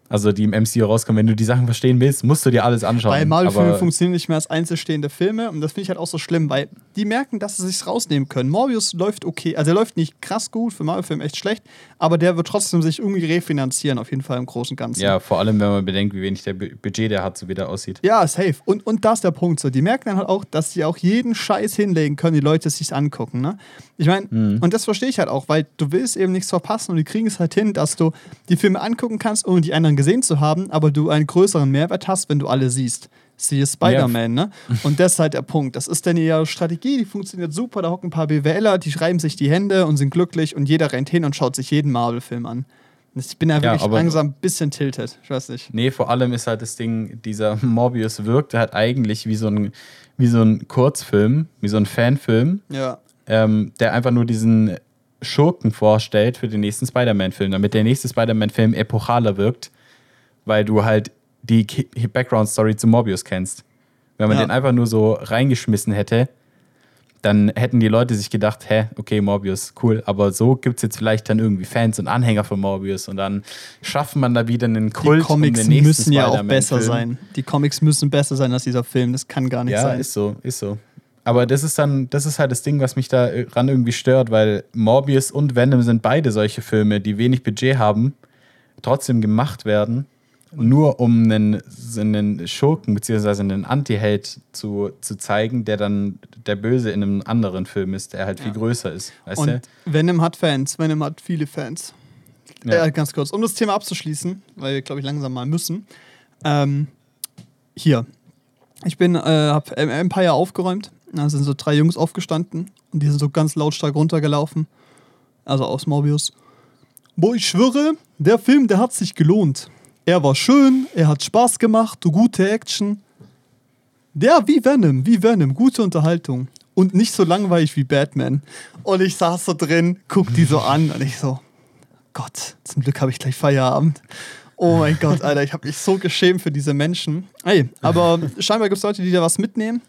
Also die im MCU rauskommen, wenn du die Sachen verstehen willst, musst du dir alles anschauen. Weil Marvel-Filme funktionieren nicht mehr als einzelstehende Filme und das finde ich halt auch so schlimm, weil die merken, dass sie sich rausnehmen können. Morbius läuft okay, also er läuft nicht krass gut, für Marvel-Filme echt schlecht, aber der wird trotzdem sich irgendwie refinanzieren, auf jeden Fall im Großen und Ganzen. Ja, vor allem, wenn man bedenkt, wie wenig der Bu- Budget der hat, so wie der aussieht. Ja, safe. Und, und da ist der Punkt so. Die merken dann halt auch, dass sie auch jeden Scheiß hinlegen können, die Leute sich angucken. Ne? Ich meine, Mhm. und das verstehe ich halt auch, weil du willst eben nichts verpassen und die kriegen es halt hin, dass du die Filme angucken kannst, ohne die anderen gesehen zu haben, aber du einen größeren Mehrwert hast, wenn du alle siehst. Siehe Spider-Man, ne? Und das ist halt der Punkt. Das ist dann ihre Strategie, die funktioniert super. Da hocken ein paar BWLer, die schreiben sich die Hände und sind glücklich und jeder rennt hin und schaut sich jeden Marvel-Film an. Ich bin da Ja, wirklich aber- langsam ein bisschen tilted. Ich weiß nicht. Nee, vor allem ist halt das Ding, dieser Morbius wirkt halt eigentlich wie so ein, wie so ein Kurzfilm, wie so ein Fanfilm, Ja. ähm, der einfach nur diesen Schurken vorstellt für den nächsten Spider-Man-Film, damit der nächste Spider-Man-Film epochaler wirkt, weil du halt die Background-Story zu Morbius kennst. Wenn man Ja. den einfach nur so reingeschmissen hätte, dann hätten die Leute sich gedacht, hä, okay, Morbius, cool, aber so gibt es jetzt vielleicht dann irgendwie Fans und Anhänger von Morbius und dann schafft man da wieder einen Kult Die Comics um müssen ja auch besser sein. Die Comics müssen besser sein als dieser Film. Das kann gar nicht Ja, sein. ist so, ist so. Aber das ist dann, das ist halt das Ding, was mich da ran irgendwie stört, weil Morbius und Venom sind beide solche Filme, die wenig Budget haben, trotzdem gemacht werden, nur um einen, einen Schurken bzw. einen Anti-Held zu, zu zeigen, der dann der Böse in einem anderen Film ist, der halt viel größer ist. Weißt Und du? Venom hat Fans. Venom hat viele Fans. Ja. Äh, ganz kurz, um das Thema abzuschließen, weil wir, glaube ich, langsam mal müssen. Ähm, hier. Ich bin, äh, hab Empire aufgeräumt. Da sind so drei Jungs aufgestanden und die sind so ganz lautstark runtergelaufen. Also aus Morbius. Boah, ich schwöre, der Film, der hat sich gelohnt. Er war schön, er hat Spaß gemacht, gute Action. Der wie Venom, wie Venom, gute Unterhaltung. Und nicht so langweilig wie Batman. Und ich saß so drin, guck die so an und ich so, Gott, zum Glück habe ich gleich Feierabend. Oh mein Gott, Alter, ich habe mich so geschämt für diese Menschen. Ey, aber scheinbar gibt es Leute, die da was mitnehmen.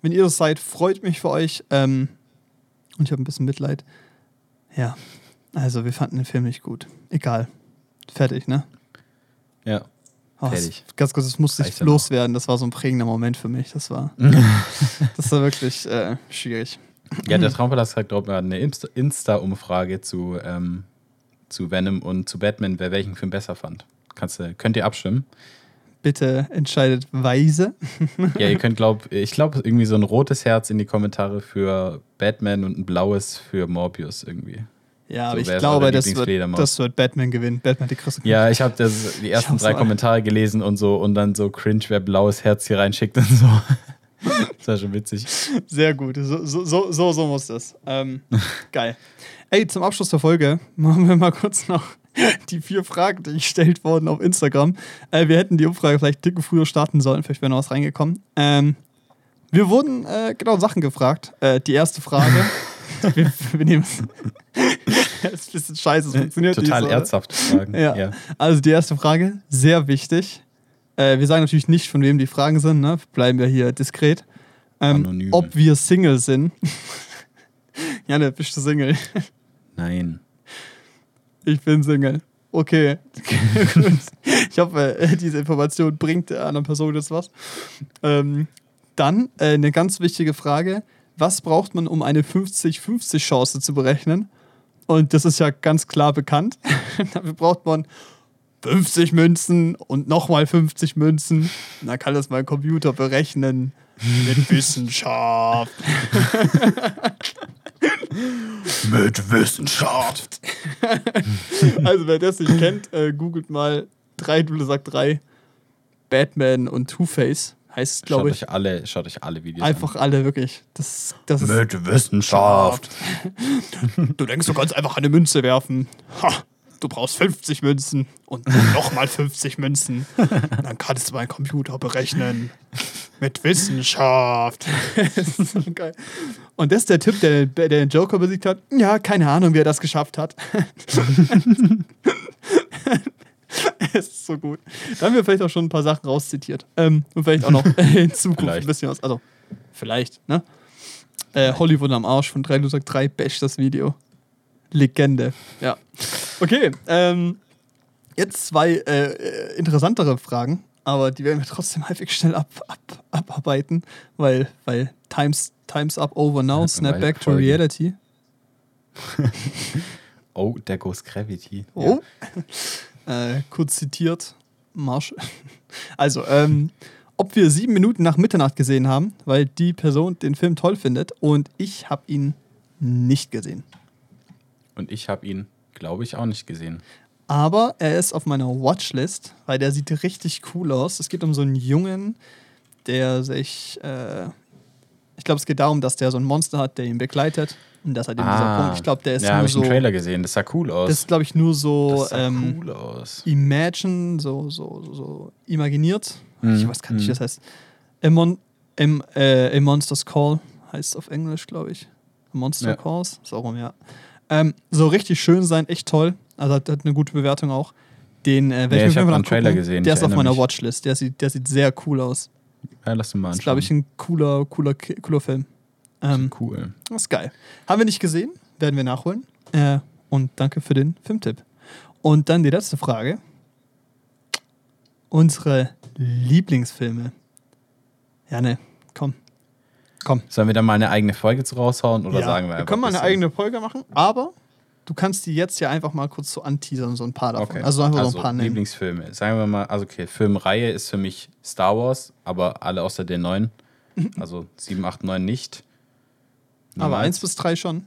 Wenn ihr das seid, freut mich für euch. Ähm, und ich habe ein bisschen Mitleid. Ja, also wir fanden den Film nicht gut. Egal. Fertig, ne? Ja. Oh, Fertig. das- Ganz kurz, das musste ich Reicht loswerden. Das war so ein prägender Moment für mich. Das war, das war wirklich äh, schwierig. Ja, der Traumpalast hat, glaube ich, eine Insta- Insta-Umfrage zu, ähm, zu Venom und zu Batman, wer welchen Film besser fand. Kannst, du- könnt ihr abstimmen? Bitte entscheidet weise. Ja, ihr könnt, glaub, ich glaube, irgendwie so ein rotes Herz in die Kommentare für Batman und ein blaues für Morbius irgendwie. Ja, So, aber ich glaube, das wird, das wird Batman gewinnen. Batman die größte Ja, ich habe die ersten drei. Kommentare gelesen und so und dann so cringe, wer blaues Herz hier reinschickt und so. das war schon witzig. Sehr gut. So, so, so, so, muss das. Ähm, geil. Ey, zum Abschluss der Folge machen wir mal kurz noch die vier Fragen, die gestellt wurden auf Instagram. Äh, wir hätten die Umfrage vielleicht dicke früher starten sollen. Vielleicht wäre noch was reingekommen. Ähm, wir wurden äh, genau Sachen gefragt. Äh, die erste Frage. wir, wir nehmen es. das ist ein bisschen scheiße. Es funktioniert Total nicht so. ernsthafte Fragen. Ja. ja. Also die erste Frage, sehr wichtig. Äh, wir sagen natürlich nicht, von wem die Fragen sind, ne? Bleiben wir hier diskret. Ähm, Anonym. ob wir Single sind. Janne, bist du Single? Nein. Ich bin Single. Okay. Ich hoffe, äh, diese Information bringt der anderen Person jetzt was. Ähm, dann äh, eine ganz wichtige Frage. Was braucht man, um eine 50-50 Chance zu berechnen? Und das ist ja ganz klar bekannt. Dafür braucht man 50 Münzen und nochmal 50 Münzen. Und dann kann das mein Computer berechnen. Mit Wissenschaft. Mit Wissenschaft. Also, wer das nicht kennt, äh, googelt mal 3, du sagt 3, Batman und Two-Face. Heißt es, glaube ich. euch, alle, schaut euch alle Videos Einfach alle, wirklich. Das, das an. ist. Mit Wissenschaft. Du denkst, du kannst einfach eine Münze werfen. Ha! du brauchst 50 Münzen und nochmal 50 Münzen. Dann kannst du meinen Computer berechnen. Mit Wissenschaft. das ist so geil. Und das ist der Typ, der, der den Joker besiegt hat. Ja, keine Ahnung, wie er das geschafft hat. Es ist so gut. Da haben wir vielleicht auch schon ein paar Sachen rauszitiert. Ähm, und vielleicht auch noch in Zukunft Vielleicht. ein bisschen was. Also, vielleicht, ne? Äh, Hollywood am Arsch von 3 Loser 3, bash das Video. Legende. Ja. Okay, ähm, jetzt zwei äh, interessantere Fragen, aber die werden wir trotzdem halbwegs schnell ab, ab, abarbeiten, weil, weil time's, time's up over now, snap back to reality. Oh, der Ghost Gravity. Oh. Äh, kurz zitiert, Marsch. Also, ähm, ob wir sieben Minuten nach Mitternacht gesehen haben, weil die Person den Film toll findet und ich habe ihn nicht gesehen. Und ich habe ihn, glaube ich, auch nicht gesehen. Aber er ist auf meiner Watchlist, weil der sieht richtig cool aus. Es geht um so einen Jungen, der sich, äh, ich glaube, es geht darum, dass der so ein Monster hat, der ihn begleitet. Und das hat eben dieser Punkt. Ich glaube, der ist Ah. ja, habe nur ich so. einen Trailer gesehen. Das sah cool aus. Das ist, glaube ich, nur so das sah ähm, cool aus. Imagine, so, so, so, so imaginiert. Mhm, Ich weiß gar nicht, wie mhm. das heißt. A, Mon Im, äh, A Monster's Call heißt es auf Englisch, glaube ich. A Monster Ja. Calls, so rum, ja. Ähm, so richtig schön sein, echt toll. Also hat, hat eine gute Bewertung auch. Den äh, werde Ja, ich ich mir Trailer gesehen, Der ich ist auf meiner mich. Watchlist. Der sieht, der sieht sehr cool aus. Ja, lass ihn mal Das anschauen. ist, glaube ich, ein cooler, cooler, cooler Film. Ähm, cool. das ist geil. Haben wir nicht gesehen, werden wir nachholen. Äh, und danke für den Filmtipp. Und dann die letzte Frage. Unsere Lieblingsfilme. Ja, ne, komm. Komm. Sollen wir da mal eine eigene Folge zu raushauen oder ja, sagen wir wir einfach? können mal eine eigene Folge machen, aber du kannst die jetzt ja einfach mal kurz so anteasern, so ein paar davon. Okay. Also einfach so ein paar nennen. Lieblingsfilme. Sagen wir mal, also okay, Filmreihe ist für mich Star Wars, aber alle außer den neun. Also 7, 8, 9 nicht. Aber Niemals. eins bis drei schon.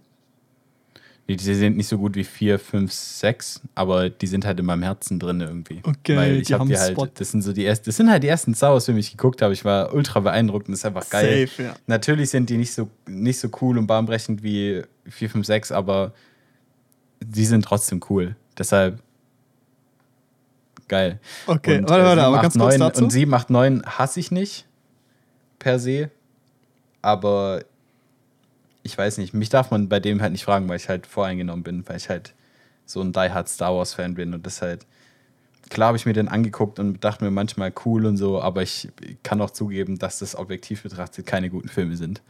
Die, die sind nicht so gut wie 4, 5, 6, aber die sind halt in meinem Herzen drin irgendwie. Okay, Weil ich die habe haben die halt, Spot. das sind so die ersten, das sind halt die ersten Star Wars die ich geguckt habe. Ich war ultra beeindruckt und das ist einfach geil. Safe, ja. Natürlich sind die nicht so, nicht so cool und bahnbrechend wie 4, 5, 6, aber die sind trotzdem cool. Deshalb geil. Okay, Und, warte, äh, warte, 7, aber 8, ganz kurz 9 dazu. Und 7, 8, 9 hasse ich nicht per se. Aber ich weiß nicht, mich darf man bei dem halt nicht fragen, weil ich halt voreingenommen bin, weil ich halt so ein Die Hard Star Wars Fan bin und das halt. Klar habe ich mir den angeguckt und dachte mir manchmal cool und so, aber ich kann auch zugeben, dass das objektiv betrachtet keine guten Filme sind.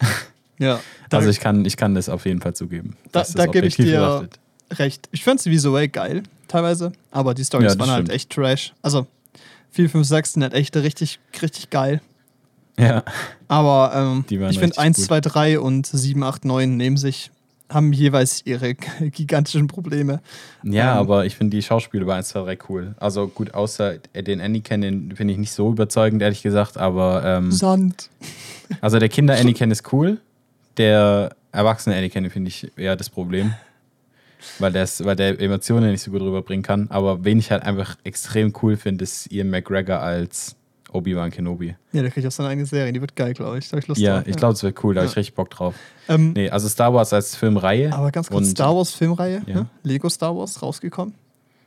Ja, da, also ich kann, ich kann das auf jeden Fall zugeben. Da- da gebe ich dir- betrachtet- recht. Ich fand sie visuell geil, teilweise, aber die Storys Ja, waren halt stimmt. echt trash. Also 4, 5, 6 sind halt echt richtig, richtig geil. Ja. Aber ähm, ich finde richtig 1, gut. 2, 3 und 7, 8, 9 neben sich, haben jeweils ihre gigantischen Probleme. Ja, Ähm, aber ich finde die Schauspieler bei 1, 2, 3 cool. Also gut, außer den Anakin, den finde ich nicht so überzeugend, ehrlich gesagt, aber ähm, Sand. also der Kinder-Anakin ist cool. Der erwachsene Anakin finde ich eher das Problem. Weil, das, weil der Emotionen nicht so gut rüberbringen kann. Aber wen ich halt einfach extrem cool finde, ist Ian McGregor als Obi-Wan Kenobi. Ja, der kriegt auch seine eigene Serie, die wird geil, glaube ich. Da ich Lust Ja, drauf. ich glaube, es wird cool, da habe Ja. ich richtig Bock drauf. Ähm, Nee, also Star Wars als Filmreihe. Aber ganz kurz, Star Wars Filmreihe, Ja. ne? Lego Star Wars rausgekommen.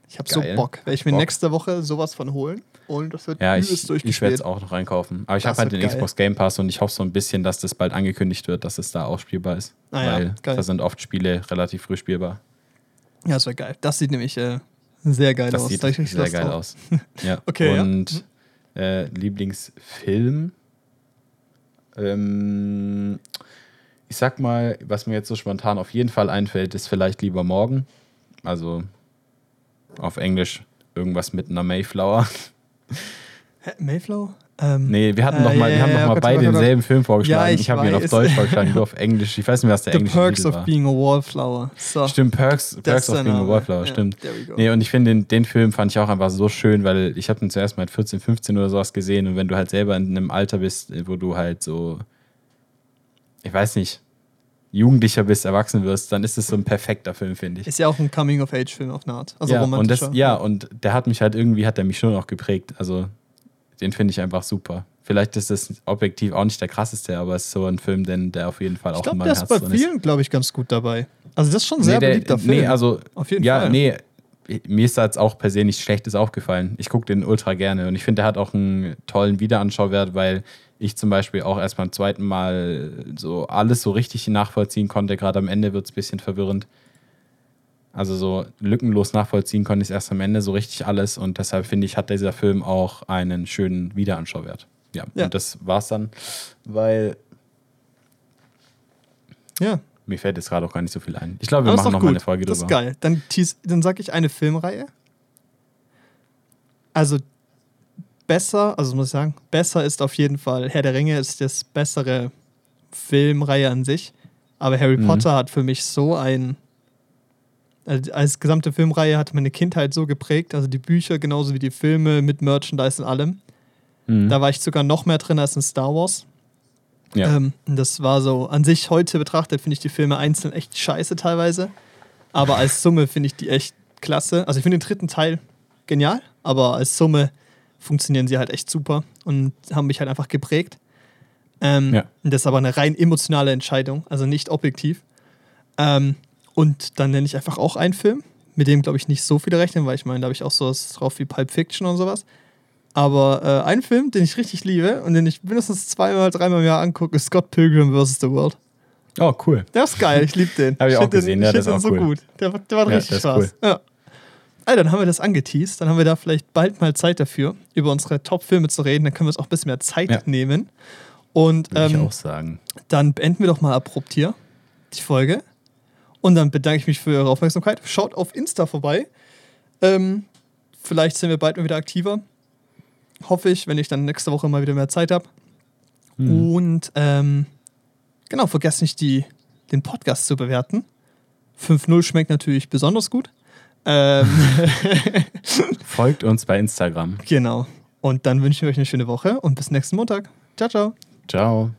Ich habe so. Bock. Werde ich mir Bock. nächste Woche sowas von holen und das wird Ja, ich, ich werde durchgespielt. es auch noch reinkaufen. Aber ich habe halt den geil. Xbox Game Pass und ich hoffe so ein bisschen, dass das bald angekündigt wird, dass es da auch spielbar ist. Ah ja, weil geil. da sind oft Spiele relativ früh spielbar. Ja, das wäre geil. Das sieht nämlich äh, sehr geil Das aus. sieht Da sehr Lust geil drauf. aus. Ja. Okay, ja. Und äh, Lieblingsfilm? Ähm, ich sag mal, was mir jetzt so spontan auf jeden Fall einfällt, ist vielleicht lieber morgen. Also auf Englisch irgendwas mit einer Mayflower. Hä, Mayflower? Ähm, Nee, wir hatten Äh, doch mal, wir haben doch mal Gott, beide Gott, Gott. denselben Film vorgeschlagen. Ja, ich ich habe ihn auf. Deutsch vorgeschlagen, du auf Englisch. Ich weiß nicht, was der The englische Perks Titel of war. Being a Wallflower. So, Stimmt, Perks, Perks of Being a. Wallflower, Ja, stimmt. Nee, und ich finde, den, den Film fand ich auch einfach so schön, weil ich habe ihn zuerst mal mit 14, 15 oder sowas gesehen und wenn du halt selber in einem Alter bist, wo du halt so, ich weiß nicht, Jugendlicher bist, erwachsen wirst, dann ist es so ein perfekter Film, finde ich. Ist ja auch ein Coming-of-Age-Film auf eine Art. Also ja, und das, ja, und der hat mich halt irgendwie, hat er mich schon auch geprägt. Also, den finde ich einfach super. Vielleicht ist das objektiv auch nicht der krasseste, aber es ist so ein Film, den, der auf jeden fall Ich auch in glaube, meinem der ist Herz bei drin ist. vielen, glaube ich, ganz gut dabei. Also das ist schon ein sehr nee, der, beliebter Film. Nee, also, Auf jeden ja, Fall. nee, mir ist da jetzt auch per se nichts Schlechtes aufgefallen. Ich gucke den ultra gerne und ich finde, der hat auch einen tollen Wiederanschauwert, weil ich zum Beispiel auch erst beim zweiten Mal so alles so richtig nachvollziehen konnte. Gerade am Ende wird es ein bisschen verwirrend. Also so lückenlos nachvollziehen konnte ich es erst am Ende so richtig alles und deshalb finde ich, hat dieser Film auch einen schönen Wiederanschauwert. Ja, Ja. und das war's dann, weil ja. mir fällt jetzt gerade auch gar nicht so viel ein. Ich glaube, wir machen noch mal gut. eine Folge Das drüber. ist geil. Dann, dann sag ich eine Filmreihe. Also besser, also muss ich sagen, besser ist auf jeden Fall Herr der Ringe ist das bessere Filmreihe an sich. Aber Harry Mhm. Potter hat für mich so ein also als gesamte Filmreihe hat meine Kindheit so geprägt, also die Bücher genauso wie die Filme mit Merchandise und allem. Mhm. Da war ich sogar noch mehr drin als in Star Wars. ja. Ähm, das war so, an sich heute betrachtet, finde ich die Filme einzeln echt scheiße teilweise. Aber als Summe finde ich die echt klasse. Also ich finde den dritten Teil genial, aber als Summe funktionieren sie halt echt super und haben mich halt einfach geprägt. Ähm, Ja. Das ist aber eine rein emotionale Entscheidung, also nicht objektiv. Ähm, und dann nenne ich einfach auch einen Film, mit dem glaube ich nicht so viele rechnen, weil ich meine, da habe ich auch sowas drauf wie Pulp Fiction und sowas. Aber äh, ein Film, den ich richtig liebe und den ich mindestens zweimal, dreimal im Jahr angucke, ist Scott Pilgrim vs. The World. Oh, cool. Der ist geil, ich liebe den. Hab ich auch find den- gesehen, ja, ich find ist den auch so cool. gut. Der, der macht Ja, richtig Spaß. Ja. Also, dann haben wir das angeteased. Dann haben wir da vielleicht bald mal Zeit dafür, über unsere Top-Filme zu reden. Dann können wir uns auch ein bisschen mehr Zeit Ja. nehmen. Und Würde ich ähm, auch sagen. dann beenden wir doch mal abrupt hier die Folge. Und dann bedanke ich mich für eure Aufmerksamkeit. Schaut auf Insta vorbei. Ähm, vielleicht sind wir bald mal wieder aktiver. Hoffe ich, wenn ich dann nächste Woche mal wieder mehr Zeit habe. Mhm. Und ähm, genau, vergesst nicht, die, den Podcast zu bewerten. 5.0 schmeckt natürlich besonders gut. Ähm, Folgt uns bei Instagram. genau. Und dann wünschen wir euch eine schöne Woche und bis nächsten Montag. Ciao, ciao. Ciao.